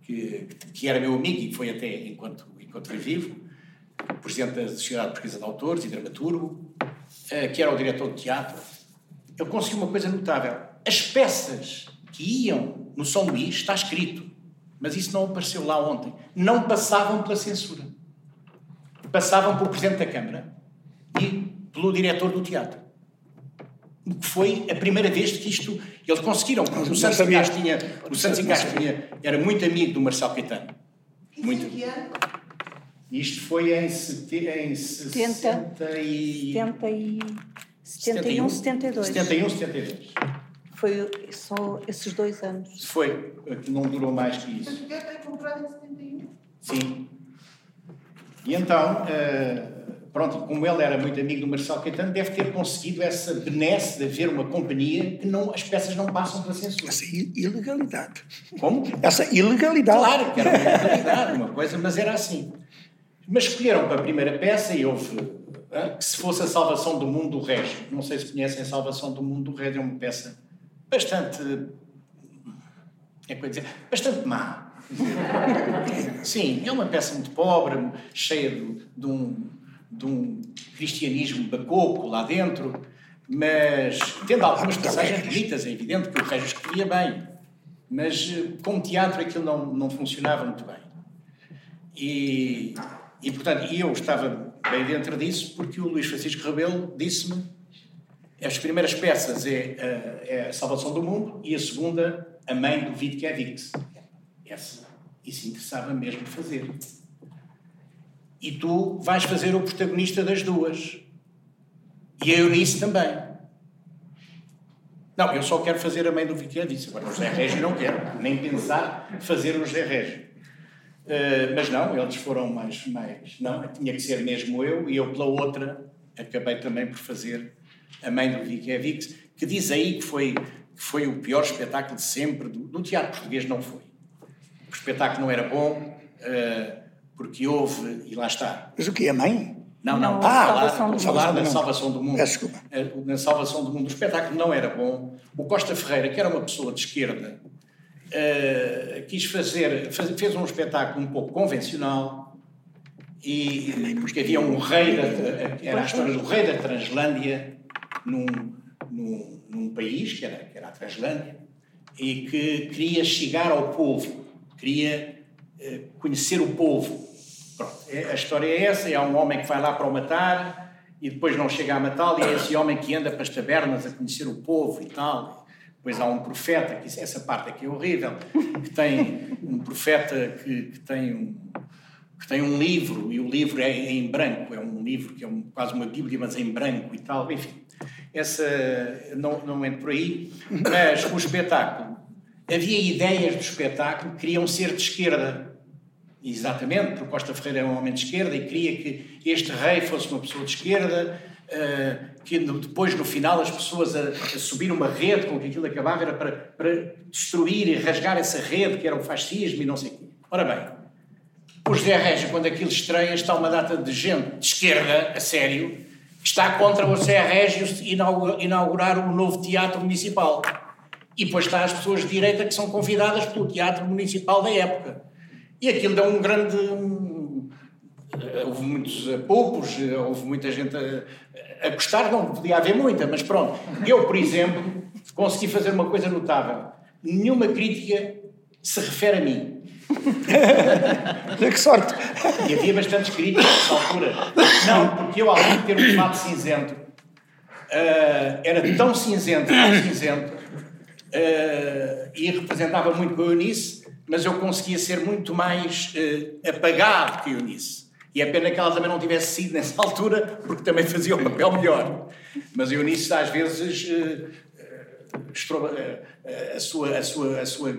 que, que era meu amigo e foi até enquanto, enquanto vivo, presidente da Sociedade Portuguesa de Autores e dramaturgo, uh, que era o diretor de teatro, ele conseguiu uma coisa notável. As peças que iam no São Luís, está escrito, mas isso não apareceu lá ontem, não passavam pela censura. Passavam pelo Presidente da Câmara e pelo diretor do teatro. Que foi a primeira vez que isto. Eles conseguiram, porque o Santos Incas tinha. O Santos Incas tinha, era muito amigo do Marcelo Caetano. Muito. Isto foi em, sete, em 70 e... 70 e... 71, 72. 71, 72. Foi só esses dois anos. Foi, não durou mais que isso. Mas o foi comprado em 71? Sim. E então, uh, pronto, como ele era muito amigo do Marcelo Caetano, deve ter conseguido essa benesse de haver uma companhia que não, as peças não passam pela censura. Essa ilegalidade. Como? Essa ilegalidade. Claro que era uma ilegalidade, uma coisa, mas era assim. Mas escolheram para a primeira peça e houve que se fosse a Salvação do Mundo do Régio. Não sei se conhecem a Salvação do Mundo do Régio, é uma peça bastante. É que dizer? Bastante má. [laughs] Sim, é uma peça muito pobre, cheia de, de, um, de um cristianismo bacoco lá dentro, mas tendo algumas passagens bonitas, é evidente que o Régio escrevia bem, mas como teatro aquilo não, não funcionava muito bem. E, e portanto, eu estava bem dentro disso porque o Luís Francisco Rebelo disse-me as primeiras peças é, é a Salvação do Mundo e a segunda, A Mãe do Wittgenstein. Essa, isso interessava mesmo fazer. E tu vais fazer o protagonista das duas. E a Eunice também. Não, eu só quero fazer a mãe do Wittgenstein. Agora o José Régio não quero, nem pensar fazer o José Régio. Uh, mas não, eles foram mais, mais. Não, tinha que ser mesmo eu, e eu pela outra acabei também por fazer a mãe do Vix, que diz aí que foi, que foi o pior espetáculo de sempre, do, do teatro português não foi. O espetáculo não era bom, uh, porque houve, e lá está. Mas o que, a mãe? Não, não, não ah, falar, falar da salvação do mundo. Desculpa. Eh, na salvação do mundo, o espetáculo não era bom. O Costa Ferreira, que era uma pessoa de esquerda, uh, quis fazer, faz, fez um espetáculo um pouco convencional, e, porque havia um rei, da, era a história do rei da Translândia, num, num, num país, que era, que era a Translândia, e que queria chegar ao povo, queria eh, conhecer o povo. É, a história é essa: há um homem que vai lá para o matar e depois não chega a matá-lo, e é esse homem que anda para as tabernas a conhecer o povo e tal. Depois há um profeta, que essa parte aqui é horrível, que tem um profeta que, que tem um, que tem um livro, e o livro é, é em branco, é um livro que é um, quase uma Bíblia, mas em branco e tal, enfim. Essa, não, não entro por aí, mas o espetáculo, havia ideias do espetáculo que queriam ser de esquerda, exatamente, porque Costa Ferreira é um homem de esquerda e queria que este rei fosse uma pessoa de esquerda, uh, que depois, no final, as pessoas a, a, subir uma rede com que aquilo acabava era para, para destruir e rasgar essa rede, que era o fascismo e não sei o quê. Ora bem, o José Régio, quando aquilo estreia, está uma data de gente de esquerda, a sério, que está contra o José Régio inaugurar o novo teatro municipal. E depois está as pessoas de direita que são convidadas pelo teatro municipal da época. E aquilo deu um grande. Houve muitos apupos, houve muita gente a, a gostar, não podia haver muita, mas pronto. Eu, por exemplo, consegui fazer uma coisa notável. Nenhuma crítica se refere a mim. [laughs] que sorte! E havia bastantes críticas nessa altura. Não, porque eu, além de ter um fato cinzento, uh, era tão cinzento, tão cinzento, uh, e representava muito com a Eunice, mas eu conseguia ser muito mais uh, apagado que Eunice. E é pena que ela também não tivesse sido nessa altura, porque também fazia o papel melhor. Mas Eunice, às vezes, uh, a sua, a sua, a sua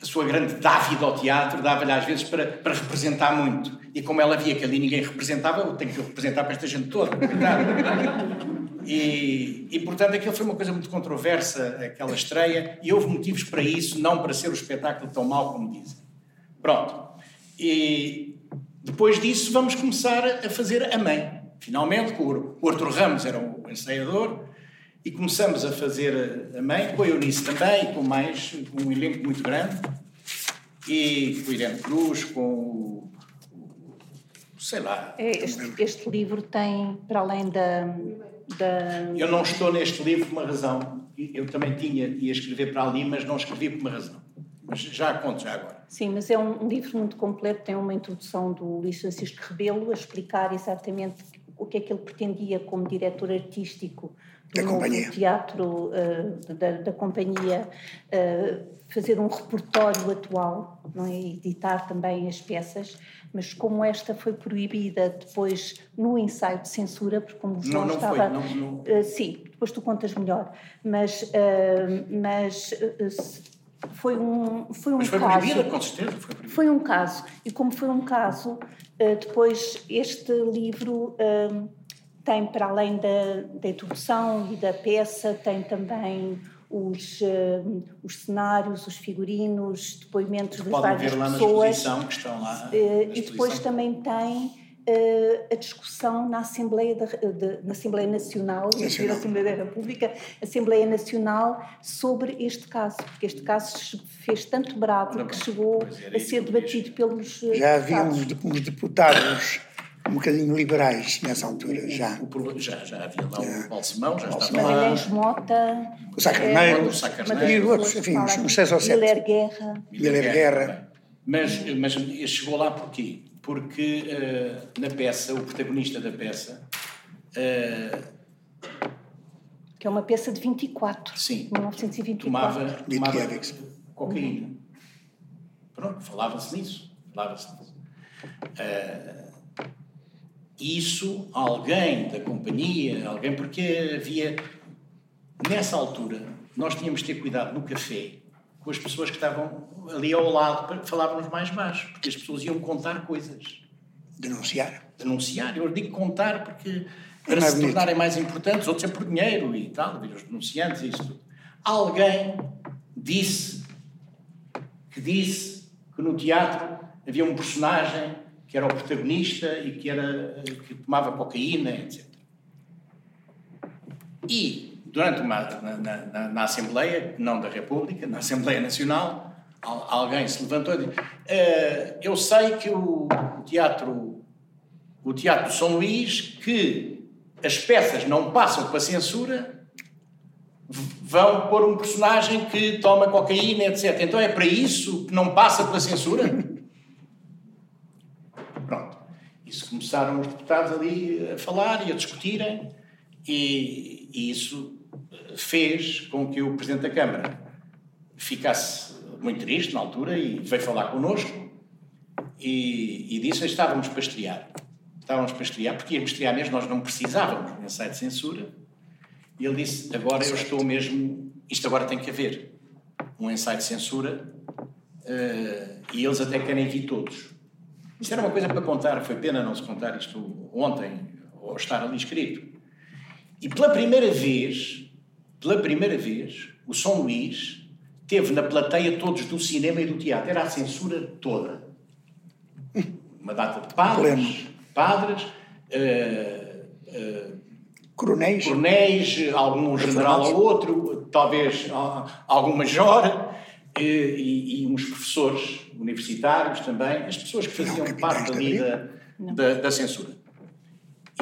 a sua grande dávida ao teatro dava-lhe às vezes para, para representar muito. E como ela via que ali ninguém representava, eu tenho que representar para esta gente toda. E, e, portanto aquilo foi uma coisa muito controversa, aquela estreia, e houve motivos para isso, não para ser o espetáculo tão mau como dizem. Pronto. E depois disso vamos começar a fazer a mãe. Finalmente, o Arthur Ramos era o ensaiador, e começamos a fazer a mãe, com a Eunice também, com mais, com um elenco muito grande, e com o Irene Cruz, com o, sei lá. É, este, este, livro tem, para além da, da... Eu não estou neste livro por uma razão. Eu também tinha, ia escrever para ali, mas não escrevi por uma razão. Mas já conto já agora. Sim, mas é um, livro muito completo, tem uma introdução do Luís Francisco Rebelo a explicar exatamente o que é que ele pretendia como diretor artístico da companhia. teatro uh, da, da, companhia uh, fazer um repertório atual, não é? editar também as peças, mas como esta foi proibida depois no ensaio de censura, porque como o João não, não estava... Foi, não, não... Uh, sim, depois tu contas melhor, mas, mas foi um, foi um mas foi caso... proibida, com certeza. Foi, proibida. foi um caso, e como foi um caso, depois este livro tem, para além da, da introdução e da peça, tem também os, uh, os cenários, os figurinos, depoimentos das várias ver lá pessoas. Na que estão lá. Uh, e depois também tem uh, a discussão na Assembleia, da, de, na Assembleia Nacional, na Assembleia da República, Assembleia Nacional, sobre este caso, porque este caso fez tanto brado que chegou a ser debatido pelos. Já havia uns, uns deputados um bocadinho liberais nessa altura, já. O, já, já havia lá o Balsemão, já estava lá. Magalhães Mota, o Sacarneiro, o Sacarneiro e outros, enfim, uns seis ou sete. Miller Guerra. Miller Guerra. Mas, mas chegou lá porquê? Porque uh, na peça, o protagonista da peça... Uh, que é uma peça de 24. Sim. 1924. Tomava, tomava cocaína. Pronto, falava-se nisso. Falava-se nisso. Uh, isso alguém da companhia, alguém, porque havia, nessa altura, nós tínhamos de ter cuidado no café com as pessoas que estavam ali ao lado, para falávamos mais baixo, porque as pessoas iam contar coisas. Denunciar. Denunciar. Eu digo contar porque para é se bonito. tornarem mais importantes, outros é por dinheiro e tal, os denunciantes e isso tudo. Alguém disse que disse que no teatro havia um personagem que era o protagonista e que, era, que tomava cocaína, etc. E, durante uma, na, na, na, Assembleia, não da República, na Assembleia Nacional, alguém se levantou e disse: uh, Eu sei que o teatro, o teatro São Luís, que as peças não passam para censura, vão pôr um personagem que toma cocaína, etc. Então é para isso que não passa pela censura? Isso começaram os deputados ali a falar e a discutirem, e, e isso fez com que o Presidente da Câmara ficasse muito triste na altura e veio falar connosco e, e disse estávamos para estrear. Estávamos para estrear, porque íamos estrear mesmo, nós não precisávamos de um ensaio de censura. E ele disse: Agora eu estou mesmo. Isto agora tem que haver um ensaio de censura. Uh, e eles até querem vir todos. Isto era uma coisa para contar, foi pena não se contar isto ontem, ou estar ali escrito. E pela primeira vez, pela primeira vez, o São Luís teve na plateia todos do cinema e do teatro. Era a censura toda. Uma data de padres, padres, uh, uh, coronéis. coronéis, algum general ou outro, talvez algum major, e, e, e uns professores universitários também, as pessoas que faziam não, parte ali da, da, da, censura.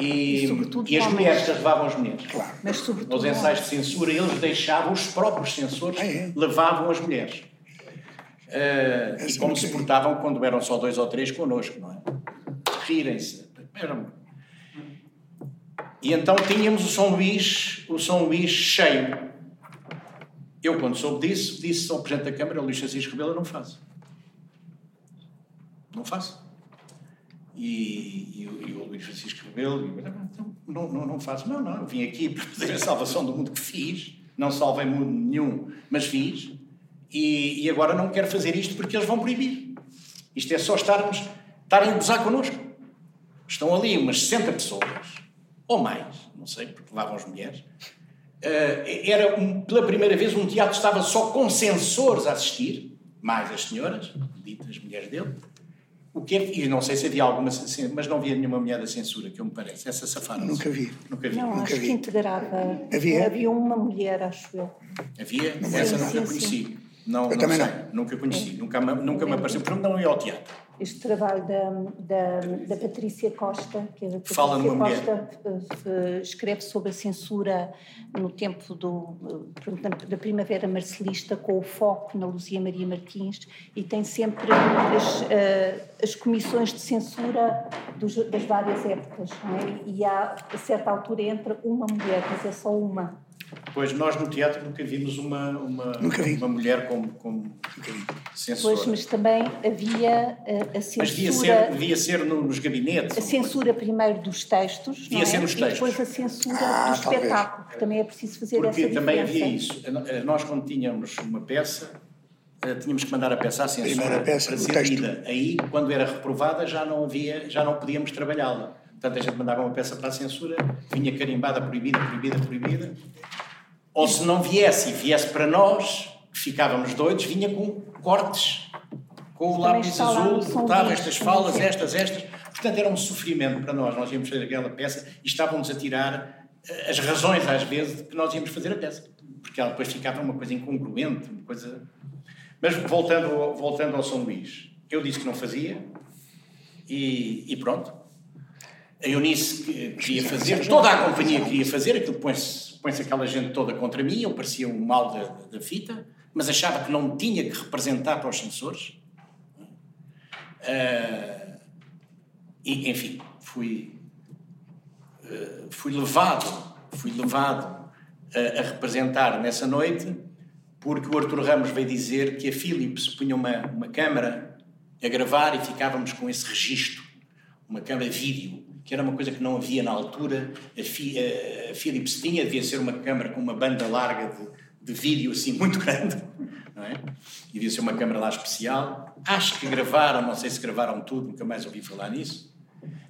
E, e, e as mulheres que levavam as mulheres. Claro. Mas, sobretudo, Nos ensaios de censura, eles deixavam, os próprios censores ah, é? levavam as mulheres. Uh, e como se portavam quando eram só dois ou três connosco, não é? Rirem-se. E então tínhamos o São Luís, o São Luís cheio. Eu, quando soube disso, disse ao Presidente da Câmara, Luís Francisco Rebelo, não faço. Não faço. E, e, e o Luís Francisco Rebelo, então, não, não, não faço. Não, não, vim aqui para fazer a salvação do mundo que fiz. Não salvei mundo nenhum, mas fiz. E, e agora não quero fazer isto porque eles vão proibir. Isto é só estarmos, estarem a gozar connosco. Estão ali umas 60 pessoas, ou mais, não sei, porque levavam as mulheres. Uh, era um, pela primeira vez um teatro estava só com censores a assistir, mais as senhoras, ditas mulheres dele. O que é, e não sei se havia alguma, mas não havia nenhuma mulher da censura, que eu me parece. Essa safada. Nunca vi. Nunca vi. Não, Nunca acho vi. que integrava. Havia? Havia uma mulher, acho eu. Havia? Sim, Essa sim, nunca sim. conheci. Não, Eu não também sei. não. Nunca conheci. Nunca, me- nunca me apareceu. Porque não ia ao teatro. Este trabalho da, da, da Patrícia Costa, que a Patrícia Fala Costa eh, eh, escreve sobre a censura no tempo do, eh, da Primavera Marcelista, com o foco na Luzia Maria Martins, e tem sempre as, as comissões de censura dos- das várias épocas. Não é? E há, a certa altura entra uma mulher, mas é só uma. Pois nós no teatro nunca vimos uma, uma, Nunca vi. uma mulher como, como censora. Pois, mas também havia eh, a censura. Mas devia ser, devia ser no- nos gabinetes. A censura primeiro dos textos, Devia não é? ser nos e textos. depois a censura Ah, do talvez. espetáculo, que também é preciso fazer Porque essa também diferença. havia isso. Nós, quando tínhamos uma peça, eh, tínhamos que mandar a peça à censura Primeira peça, para ser texto. lida. Aí, quando era reprovada, já não havia, já não podíamos trabalhá-la. Portanto, a gente mandava uma peça para a censura, vinha carimbada, proibida, proibida, proibida. Ou se não viesse e viesse para nós, que ficávamos doidos, vinha com cortes, com o lápis azul, cortava estas falas, estas, estas. Portanto, era um sofrimento para nós. Nós íamos fazer aquela peça e estávamos a tirar eh, as razões, às vezes, de que nós íamos fazer a peça. Porque ela depois ficava uma coisa incongruente, uma coisa... Mas voltando, ao- voltando ao São Luís, eu disse que não fazia e, e pronto. A Eunice que- queria fazer, toda a companhia queria fazer, aquilo põe-se põe-se aquela gente toda contra mim, eu parecia um mal da, da fita, mas achava que não tinha que representar para os censores. Ah, e, enfim, fui, ah, fui levado, fui levado a, a representar nessa noite, porque o Arthur Ramos veio dizer que a Philips punha uma, uma câmara a gravar e ficávamos com esse registro, uma câmara vídeo, que era uma coisa que não havia na altura. A, Fi, a, a Philips tinha, devia ser uma câmara com uma banda larga de, de vídeo assim muito [laughs] grande, não é? E devia ser uma câmara lá especial. Acho que gravaram, não sei se gravaram tudo, nunca mais ouvi falar nisso.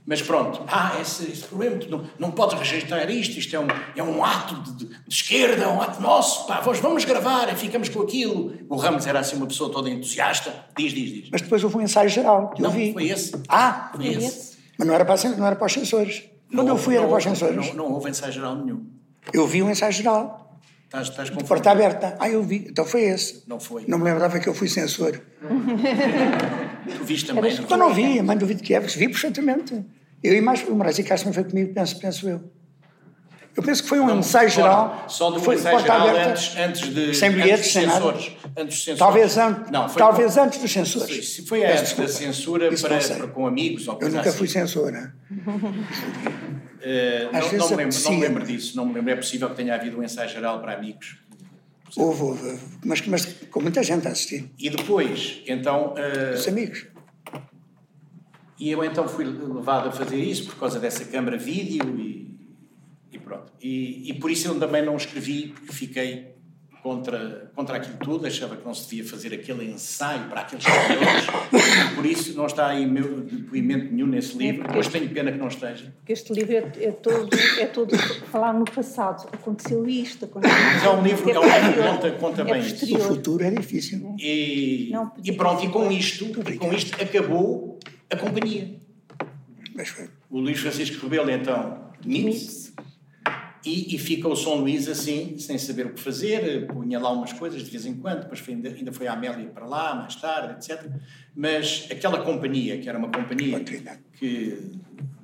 Mas pronto, ah, esse, esse problema, não, não podes rejeitar isto, isto é um, é um ato de, de- esquerda, é um ato nosso, pá, vamos, vamos gravar e ficamos com aquilo. O Ramos era assim uma pessoa toda entusiasta. Diz, diz, diz. Mas depois houve um ensaio geral, que eu Não, vi. foi esse. Ah, Foi esse. Mas não era para, não era para os censores. Quando eu fui era não, para os censores. Não, não houve ensaio geral nenhum. Eu vi um ensaio geral, Estás, estás com porta aberta. Ah, eu vi. Então foi esse. Não foi. Não me lembrava que eu fui censor. [laughs] Tu viste também, não Então não vi, mãe do Vitor Kiev, vi perfeitamente. Eu e mais o Moraes e Castro foi comigo, penso, penso eu. Eu penso que foi um ensaio geral. Só do foi ensaio geral aberta, antes, antes de. sem bilhetes, sem nada. Antes dos censores. Talvez, an Não, foi talvez antes dos censores. Se foi antes da censura para, não para com amigos ou Eu nunca assim. fui censora. [laughs] Eh, Às não, vezes não, me lembro, não me lembro disso, não me lembro. É possível que tenha havido um ensaio geral para amigos. Houve, houve. Mas, mas com muita gente a assistir. E depois, então. eh, Os amigos. E eu então fui levado a fazer isso por causa dessa câmara vídeo e, e pronto. E, e por isso eu também não escrevi, porque fiquei contra, contra aquilo tudo, achava que não se devia fazer aquele ensaio para aqueles senhores. E [coughs] por isso não está aí meu depoimento nenhum nesse livro, porque- mas tenho pena que não esteja. Porque este livro é, é todo, é todo falar no passado. Aconteceu isto, aconteceu Mas é um livro, é um livro que conta, conta é bem isso. O futuro é difícil. E, Não, e pronto, e com isto, e com isto acabou a companhia. Mas foi. O Luís Francisco Rebelo, então, demite-se. E, e fica o São Luís assim, sem saber o que fazer, punha lá umas coisas de vez em quando, depois foi, ainda, ainda foi a Amélia para lá, mais tarde, etc. Mas aquela companhia, que era uma companhia que,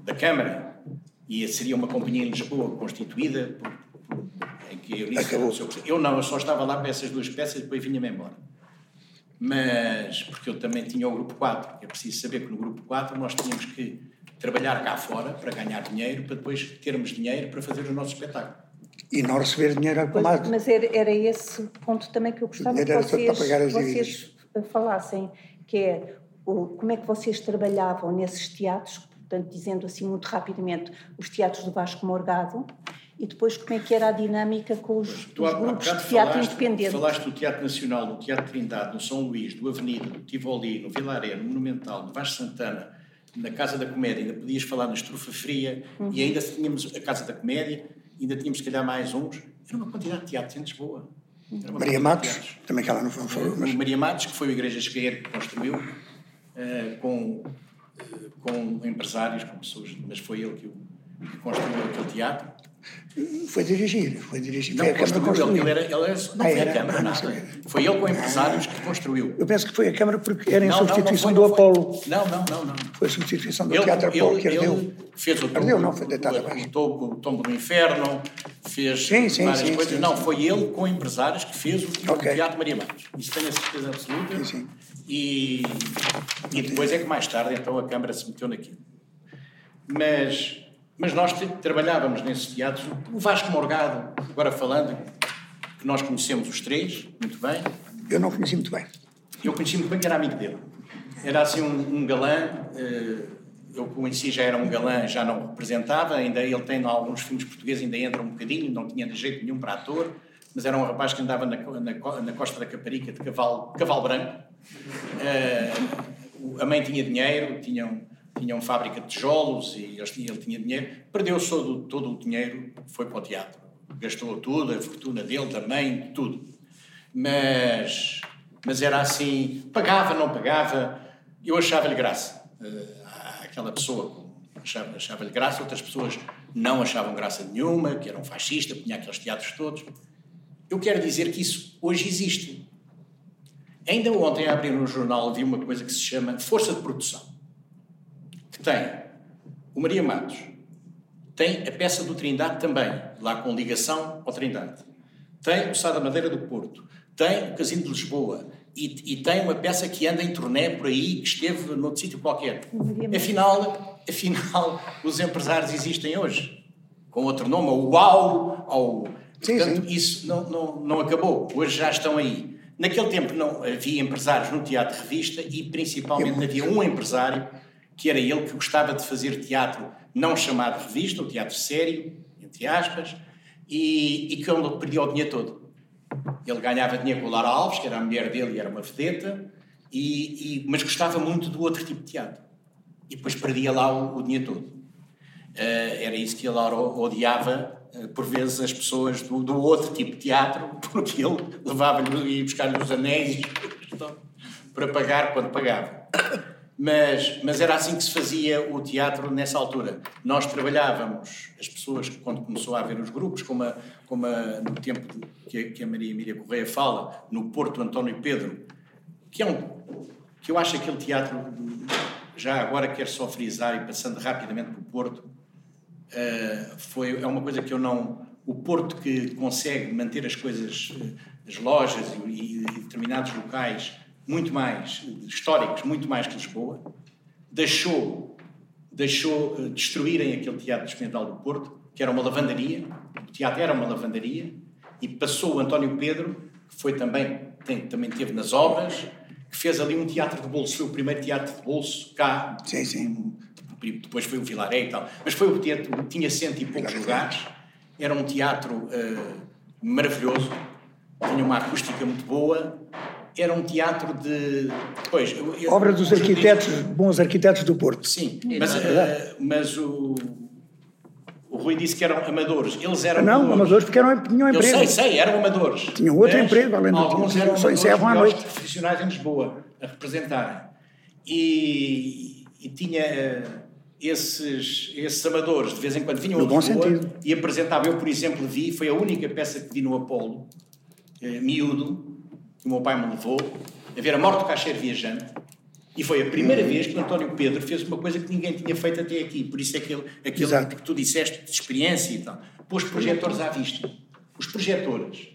da Câmara, e seria uma companhia em Lisboa constituída, por, por, em que eu, disse, Acabou. eu não, eu só estava lá para essas duas peças e depois vinha-me embora. Mas, porque eu também tinha o grupo 4, é preciso saber que no grupo 4 nós tínhamos que trabalhar cá fora para ganhar dinheiro, para depois termos dinheiro para fazer o nosso espetáculo. E não receber dinheiro a Mas, mas era, era esse ponto também que eu gostava que vocês, vocês falassem, que é o, como é que vocês trabalhavam nesses teatros, portanto, dizendo assim muito rapidamente, os teatros do Vasco Morgado, e depois como é que era a dinâmica com os, tu, os grupos de teatro falaste, independente. Falaste do Teatro Nacional, do Teatro Trindade, no São Luís, do Avenida, do Tivoli, no Vilaré, no Monumental, no Vasco Santana, na Casa da Comédia, ainda podias falar na Estrufa Fria, uhum. e ainda tínhamos a Casa da Comédia, ainda tínhamos, se calhar, mais uns. Era uma quantidade de teatros em Lisboa. Maria Matos, também que ela não foi. Mas... Maria Matos, que foi a Igreja Esquerda que construiu, uh, com, uh, com empresários, com pessoas, mas foi ele que, que construiu aquele teatro. Foi dirigir, foi dirigir. Não, foi construiu, ele, ele, era, ele era, não ah, foi era, a Câmara, não, nada. Foi ele com empresários que construiu. Eu penso que foi a Câmara porque era em não, substituição não, não foi, do Apolo. Não, não, não, não. Foi a substituição do ele, Teatro Apolo que ardeu. Fez o ardeu, não, foi deitado abaixo. O, o Tombo do Inferno, fez sim, sim, várias sim, coisas. Sim, não, foi ele com empresários que fez o, okay. o Teatro Maria Matos. Isso tenho a certeza absoluta. Sim. E, e depois é que mais tarde então a Câmara se meteu naquilo. Mas mas nós trabalhávamos nesses teatros. O Vasco Morgado, agora falando, que nós conhecemos os três, muito bem. Eu não conheci muito bem. Eu conheci muito bem que era amigo dele. Era assim um, um galã, eh, eu conheci já era um galã, já não representava, ainda ele tem em alguns filmes portugueses, ainda entra um bocadinho, não tinha de jeito nenhum para ator, mas era um rapaz que andava na, na, na costa da Caparica de cavalo, cavalo branco. Uh, a mãe tinha dinheiro, tinham tinham fábrica de tijolos e ele tinha, dinheiro, perdeu todo, todo o dinheiro, foi para o teatro. Gastou tudo, a fortuna dele, mãe, tudo. Mas, mas era assim, pagava, não pagava, eu achava-lhe graça. Uh, aquela pessoa achava-lhe achava graça, outras pessoas não achavam graça nenhuma, que era um fascista, tinha aqueles teatros todos. Eu quero dizer que isso hoje existe. Ainda ontem, a abrir no jornal, vi uma coisa que se chama força de produção tem. O Maria Matos, tem a peça do Trindade também, lá com ligação ao Trindade, tem o Sá da Madeira do Porto, tem o Casino de Lisboa. E, e, tem uma peça que anda em turnê por aí, que esteve noutro sítio qualquer. Afinal, afinal, os empresários existem hoje, com outro nome, o UAU, ou... Sim, Portanto, sim. isso não, não, não acabou, hoje já estão aí. Naquele tempo não havia empresários no Teatro Revista e principalmente havia um empresário que era ele que gostava de fazer teatro não chamado revista, o teatro sério, entre aspas, e, e que onde perdia o dinheiro todo. Ele ganhava dinheiro com o Lara Alves, que era a mulher dele e era uma vedeta, e, e, mas gostava muito do outro tipo de teatro. E depois perdia lá o, o dinheiro todo. Uh, era isso que ele odiava, uh, por vezes, as pessoas do, do, outro tipo de teatro, [laughs] porque ele levava-lhe e buscar-lhe os anéis [laughs] para pagar quando pagava. Mas, mas era assim que se fazia o teatro nessa altura. Nós trabalhávamos, as pessoas, quando começou a haver os grupos, como, a, como a, no tempo que a, que a Maria Emília Correia fala, no Porto António Pedro, que é um que eu acho aquele teatro, já agora quero só frisar e passando rapidamente para o Porto, uh, foi, é uma coisa que eu não. O Porto que consegue manter as coisas, eh, as lojas e, e determinados locais muito mais históricos, muito mais que Lisboa, deixou, deixou uh, destruírem aquele Teatro Experimental do Porto, que era uma lavandaria, o teatro era uma lavandaria, e passou o António Pedro, que foi também, tem, também teve nas obras, que fez ali um teatro de bolso, foi o primeiro teatro de bolso cá. Sim, sim. Depois foi o Vilaré e tal. Mas foi o teatro, tinha cento e poucos lugares, era um teatro uh, maravilhoso, tinha uma acústica muito boa, era um teatro de. Pois, eu, Obra dos arquitetos, bons arquitetos do Porto. Sim, mas, uh, mas o, o Rui disse que eram amadores. Eles eram. Não, amadores, amadores porque eram, tinham emprego. Eu sei, sei, eram amadores. Tinham outro mas, emprego, além do Alguns eram só encerram à noite. profissionais em Lisboa a representarem. E, e tinha uh, esses, esses amadores, de vez em quando vinham no a Lisboa sentido. e apresentavam. Eu, por exemplo, vi, foi a única peça que vi no Apolo, uh, miúdo que o meu pai me levou a ver a morte do caixeiro viajante. E foi a primeira vez que o António Pedro fez uma coisa que ninguém tinha feito até aqui. Por isso é aquele, aquele que tu disseste de experiência e tal. Pôs projetores à vista. Os projetores,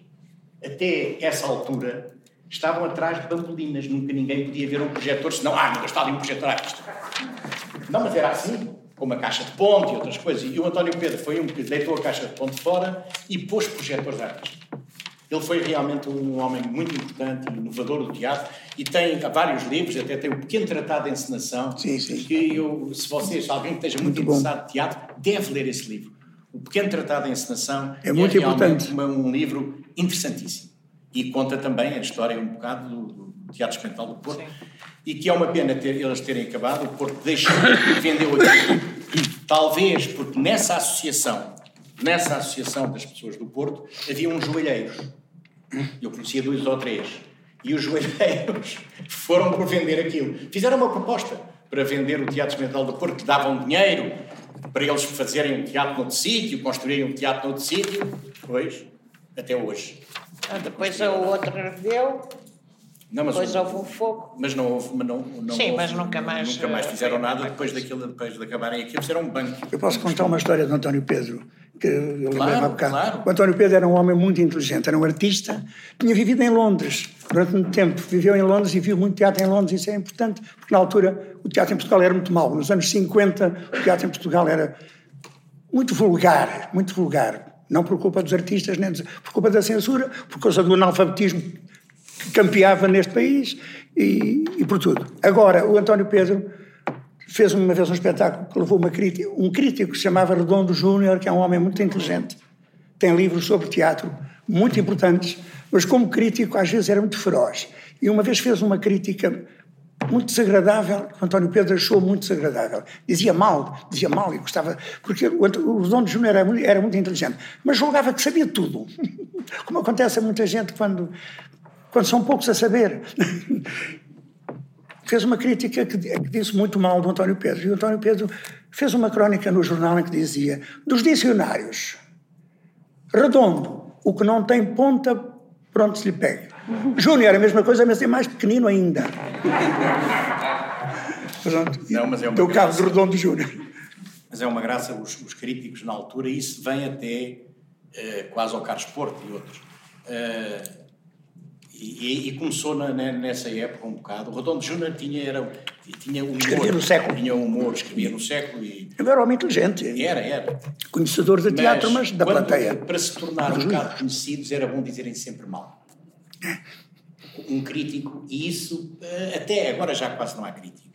até essa altura, estavam atrás de bambolinas. Nunca ninguém podia ver um projetor, senão, ah, mas está ali um projetor à vista. Não, mas era assim. com uma caixa de ponte e outras coisas. E o António Pedro foi um que deitou a caixa de ponte fora e pôs projetores artísticos. Ele foi realmente um homem muito importante e inovador do teatro e tem vários livros, até tem um pequeno tratado de encenação. Sim, sim. Que eu, se vocês, alguém que esteja muito, muito interessado em teatro, deve ler esse livro. O Pequeno Tratado de Encenação é, muito é importante. Um livro interessantíssimo. E conta também a história um bocado do, do Teatro Experimental do Porto. Sim. E que é uma pena ter, eles terem acabado, o Porto deixou, vendeu aquilo. Talvez porque nessa associação, nessa associação das pessoas do Porto, havia uns joelheiros. Eu conhecia dois ou três. E os joelheiros [laughs] foram por vender aquilo. Fizeram uma proposta para vender o Teatro Experimental do Porto, que davam dinheiro para eles fazerem um teatro noutro sítio, construírem um teatro noutro sítio. Pois, até hoje. Ah, depois o outro deu. Não, mas depois houve um fogo. Mas não houve. Mas não, não Sim, houve, mas nunca mais. Nunca mais fizeram nada depois daquilo, depois de acabarem aquilo, fizeram um banco. Eu posso contar uma história do António Pedro, que eu claro, há bocado. Claro. O António Pedro era um homem muito inteligente, era um artista, tinha vivido em Londres durante muito tempo. Viveu em Londres e viu muito teatro em Londres, isso é importante, porque na altura o teatro em Portugal era muito mau. Nos anos 50, o teatro em Portugal era muito vulgar, muito vulgar. Não por culpa dos artistas, nem por culpa da censura, por causa do analfabetismo que campeava neste país e, e por tudo. Agora, o António Pedro fez uma vez um espetáculo que levou uma crítica, um crítico que se chamava Redondo Júnior, que é um homem muito inteligente, tem livros sobre teatro muito importantes, mas como crítico às vezes era muito feroz. E uma vez fez uma crítica muito desagradável, o António Pedro achou muito desagradável. Dizia mal, dizia mal e gostava, porque o, o Redondo Júnior era, muito, era muito inteligente, mas julgava que sabia tudo, [laughs] como acontece a muita gente quando, quando são poucos a saber. Fez uma crítica que, que, disse muito mal do António Pedro. E o António Pedro fez uma crónica no jornal em que dizia: dos dicionários, redondo, o que não tem ponta, pronto se lhe pega. [laughs] Júnior, a mesma coisa, mas é mais pequenino ainda. Pronto. Não, mas é uma cabo de redondo Júnior. Mas é uma graça os, os, críticos na altura, e isso vem até uh, quase ao Carlos Porto e outros. Uh, e, e, começou na, nessa época um bocado. O Redondo Júnior tinha, era, tinha humor. Escrevia no século. Tinha humor, escrevia no século. E... Ele era homem inteligente. Era, era. Conhecedor de teatro, mas, mas da quando, plateia. Para se tornar um bocado conhecidos era bom dizerem sempre mal. Um crítico, e isso, eh, até agora já quase não há crítica.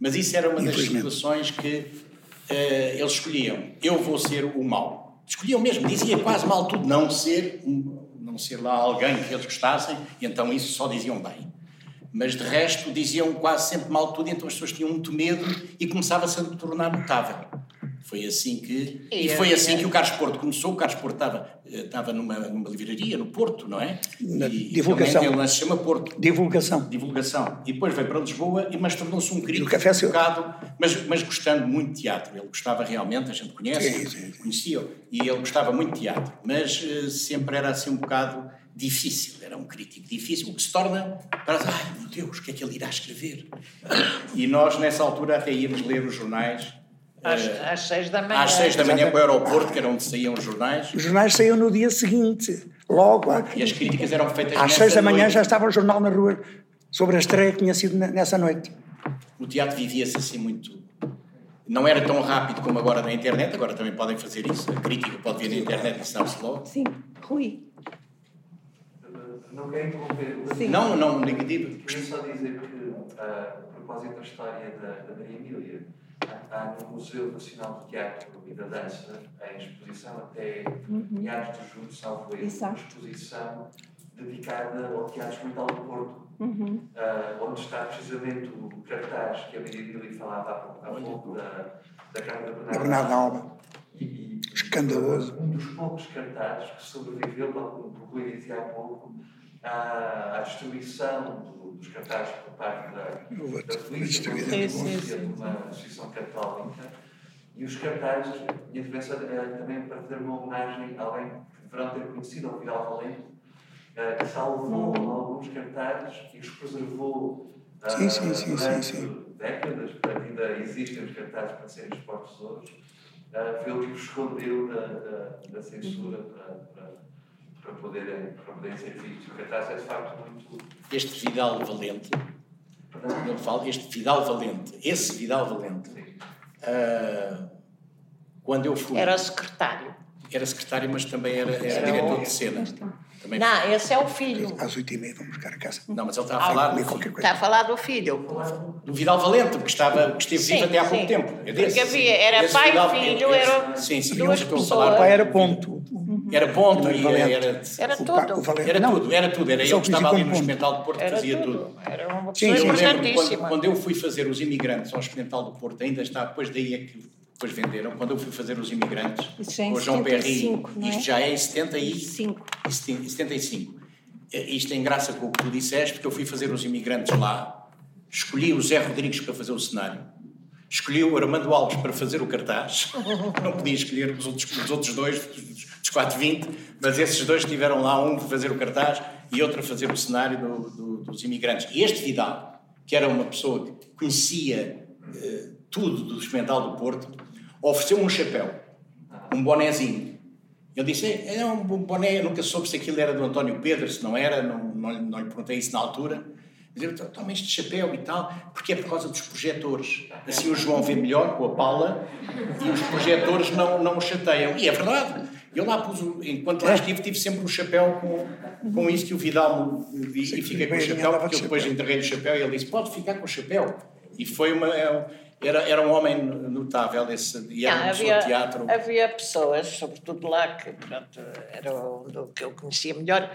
Mas isso era uma das situações que uh, eles escolhiam. Eu vou ser o mal. Escolhiam mesmo, dizia quase mal tudo, não ser um, não ser lá alguém que eles gostassem, e então isso só diziam bem. Mas de resto diziam quase sempre mal tudo, então as pessoas tinham muito medo e começava-se a tornar notável. Foi assim que e, e foi assim que o Carlos Porto começou. O Carlos Porto estava, estava numa, numa livraria no Porto, não é? Na e, divulgação. Ele, ele se chama Porto. Divulgação. Divulgação. E depois veio para Lisboa, e mas tornou-se um crítico café um bocado, mas, mas gostando muito de teatro. Ele gostava realmente, a gente conhece, sim, sim. conhecia e ele gostava muito de teatro. Mas uh, sempre era assim um bocado difícil, era um crítico difícil, o que se torna para ai meu Deus, o que é que ele irá escrever? E nós, nessa altura, até íamos ler os jornais às, uh, às seis da manhã. Às seis da manhã para o aeroporto, que era onde saíam os jornais. Os jornais saíam no dia seguinte, logo. E as críticas eram feitas Às seis da manhã noite. já estava o jornal na rua sobre a estreia que tinha sido nessa noite. O teatro vivia-se assim muito. Não era tão rápido como agora na internet, agora também podem fazer isso. A crítica pode vir na internet e sabe-se logo. Sim, Rui. Não quero interromper. Sim. Não, não, negativo. Queria só dizer que, a propósito da história da, da Maria Emília, há no Museu Nacional de Teatro e da Dança, em exposição até uhum. meados de julho, salvo erro, uma exposição dedicada ao Teatro Experimental do Porto, uhum. uh, onde está precisamente o cartaz que a Miriam falava há pouco, da, da Câmara Bernardo, Bernardo Alba. E, Escandaloso. Um dos poucos cartazes que sobreviveu, como o Rui dizia há pouco, à, à destruição do, dos cartazes por parte da, da polícia, de uma instituição católica. E os cartazes, a minha intervenção é também para fazer uma homenagem a alguém que deverão ter conhecido, ao Vidal Valente, uh, que salvou hum. alguns cartazes e os preservou uh, sim, sim, sim, durante sim, sim. décadas, portanto ainda existem os cartazes para serem expostos hoje, uh, foi ele que os escondeu da, da, da censura para, para para poderem, para poderem ser vistos. O cartaz é de facto muito. Este Vidal Valente, eu falo, este Vidal Valente, esse Vidal Valente, uh, quando eu fui. Era secretário. Era secretário, mas também era, era, era diretor de cena. Também não, foi. esse é o filho. Às oito e meia vamos buscar a casa. Não, mas ele está a falar. do, está a falar do filho. Do Vidal Valente, que, estava, que esteve sim, vivo até há pouco tempo. É desse, Porque havia, era pai e filho, era sim, sim, duas pessoas. O pai era ponto. Era ponto e era, era, era tudo. Era tudo, era tudo. Era eu que estava ali no Experimental do Porto que fazia tudo. Era uma pessoa importantíssima. Quando eu fui fazer os imigrantes ao Experimental do Porto, ainda está, depois daí é que depois venderam. Quando eu fui fazer os imigrantes, com o João Perry, é? isto já é em 75. 75. Isto tem graça com o que tu disseste, porque eu fui fazer os imigrantes lá, escolhi o Zé Rodrigues para fazer o cenário, escolhi o Armando Alves para fazer o cartaz, [laughs] não podia escolher os outros, os outros dois, dos 420, mas esses dois estiveram lá, um para fazer o cartaz e outro a fazer o cenário do, do, dos imigrantes. E este Vidal, que era uma pessoa que conhecia uh, tudo do experimental do Porto, ofereceu um chapéu, um bonezinho. Ele disse, é, é um boné, eu nunca soube se aquilo era do António Pedro, se não era, não, não, não lhe perguntei isso na altura. Mas eu toma este chapéu e tal, porque é por causa dos projetores. Assim o João vê melhor com a pala e os projetores não, não o chateiam. E é verdade. Eu lá pus, enquanto lá estive, tive sempre um chapéu com, com isso que o Vidal me vi e fiquei com o chapéu, porque eu depois entreguei o chapéu e ele disse: Pode ficar com o chapéu. E foi uma. É era, era um homem notável esse, e era Não, havia, teatro. Havia pessoas, sobretudo lá, que pronto, era o que eu conhecia melhor,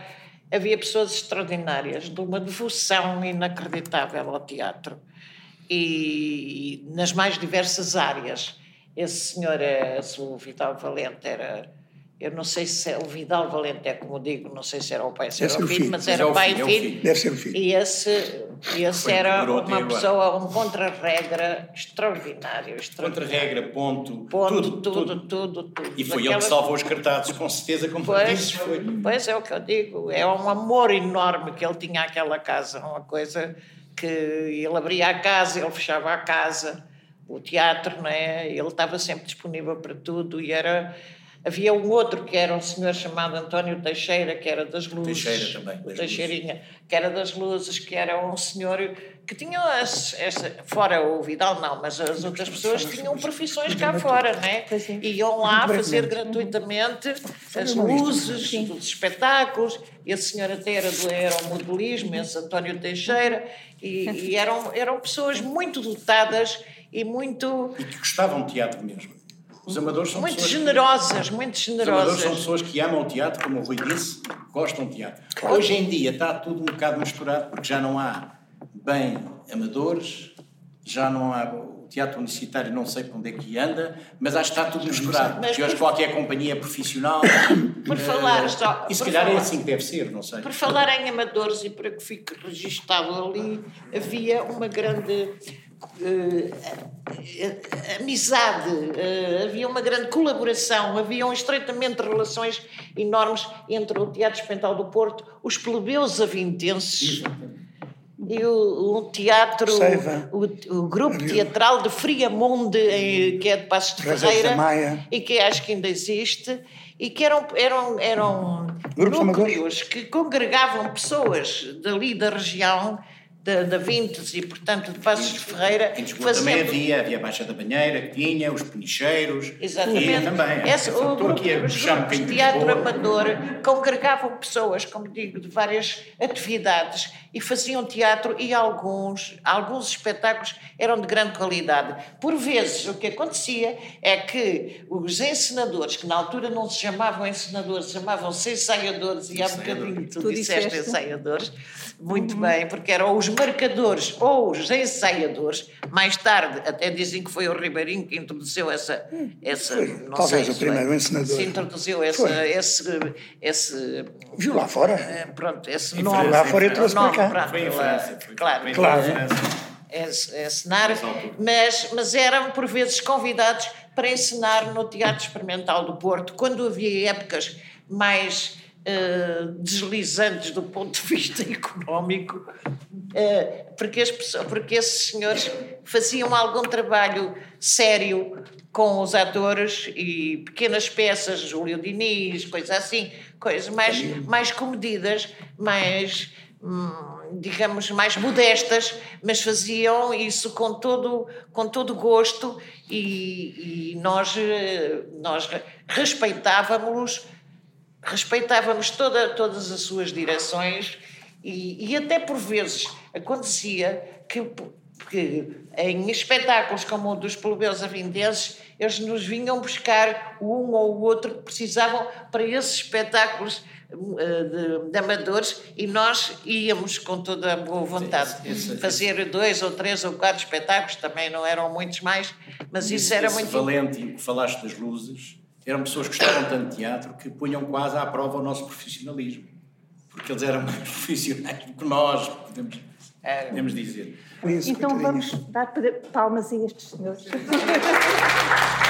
havia pessoas extraordinárias, de uma devoção inacreditável ao teatro, e, e nas mais diversas áreas. Esse senhor, é, o Vital Valente, era eu não sei se é o Vidal Valente, é como digo, não sei se era o pai, se era o filho, mas era pai e filho. Deve ser o filho. E esse, esse era uma pessoa, um contra-regra extraordinário. Contra-regra, ponto. Ponto, tudo, tudo, tudo. tudo, E foi ele que salvou os cartazes, com certeza, como pois, dizes, foi. Pois é o que eu digo, é um amor enorme que ele tinha àquela casa, uma coisa que ele abria a casa, ele fechava a casa, o teatro, não é? Ele estava sempre disponível para tudo e era Havia um outro que era um senhor chamado António Teixeira, que era das luzes. Teixeira também. Das Teixeirinha, luzes. que era das luzes, que era um senhor que tinha, as, essa, fora o Vidal não, mas as outras pessoas tinham profissões cá fora, né? Iam lá fazer gratuitamente as luzes dos espetáculos. Esse senhor até era do aeromodelismo, esse António Teixeira, e, e eram, eram pessoas muito dotadas e muito. E que gostavam de teatro mesmo. Os amadores são muito generosas, que, muito generosas. Os amadores são pessoas que amam o teatro, como o Rui disse, gostam de teatro. Claro. Hoje em dia está tudo um bocado misturado, porque já não há bem amadores, já não há o teatro universitário, não sei para onde é que anda, mas acho que está tudo misturado. Mas hoje qualquer companhia é profissional. [coughs] Por falar só. E se calhar falar, é assim que deve ser, não sei. Por falar em amadores e para que fique registado ali, havia uma grande uh, amizade, uh, havia uma grande colaboração, haviam estreitamente relações enormes entre o Teatro Experimental do Porto, os plebeus avintenses. E o, o teatro, o, o, grupo teatral de Friamonde, que é de Passos de Ferreira, e que acho que ainda existe, e que eram, eram, eram núcleos que congregavam pessoas dali da região da, da Vintes e, portanto, de Passos de Ferreira. Em Lisboa fazendo... também havia, havia a Baixa da Banheira, que tinha, os penicheiros. Exatamente. E também. Essa, o, o, aqui a os grupos de teatro amador congregavam pessoas, como digo, de várias atividades e faziam teatro e alguns, alguns espetáculos eram de grande qualidade. Por vezes, o que acontecia é que os encenadores, que na altura não se chamavam encenadores, chamavam-se ensaiadores, e há bocadinho tu, tu disseste, disseste ensaiadores, muito uhum. bem, porque eram os marcadores ou os ensaiadores. Mais tarde, até dizem que foi o Ribeirinho que introduziu essa. essa não Talvez sei, o primeiro foi, ensinador. Se introduziu essa, esse, esse. Viu lá fora? Eh, pronto, esse nome. lá fora e trouxe para cá. Pronto, foi França. Claro. claro. Ensinar, mas, mas eram por vezes convidados para ensinar no Teatro Experimental do Porto, quando havia épocas mais uh, deslizantes do ponto de vista [laughs] económico, uh, porque, as pessoas, porque esses senhores faziam algum trabalho sério com os atores e pequenas peças, Júlio Diniz, coisas assim, coisas mais, mais comedidas, mais hum, digamos, mais modestas, mas faziam isso com todo, com todo gosto e, e nós, nós respeitávamos respeitávamos toda, todas as suas direções e, e até por vezes acontecia que, que em espetáculos como o dos plebeus avindenses eles nos vinham buscar um ou o outro que precisavam para esses espetáculos eh, de, de, amadores e nós íamos com toda a boa vontade. Fazer dois ou três ou quatro espetáculos, também não eram muitos mais, mas isso era muito... valente, falaste das luzes, eram pessoas que gostavam tanto de teatro que punham quase à prova o nosso profissionalismo, porque eles eram [laughs] mais profissionais do que nós, podemos, podemos dizer. Então vamos dar palmas a estes senhores. [laughs]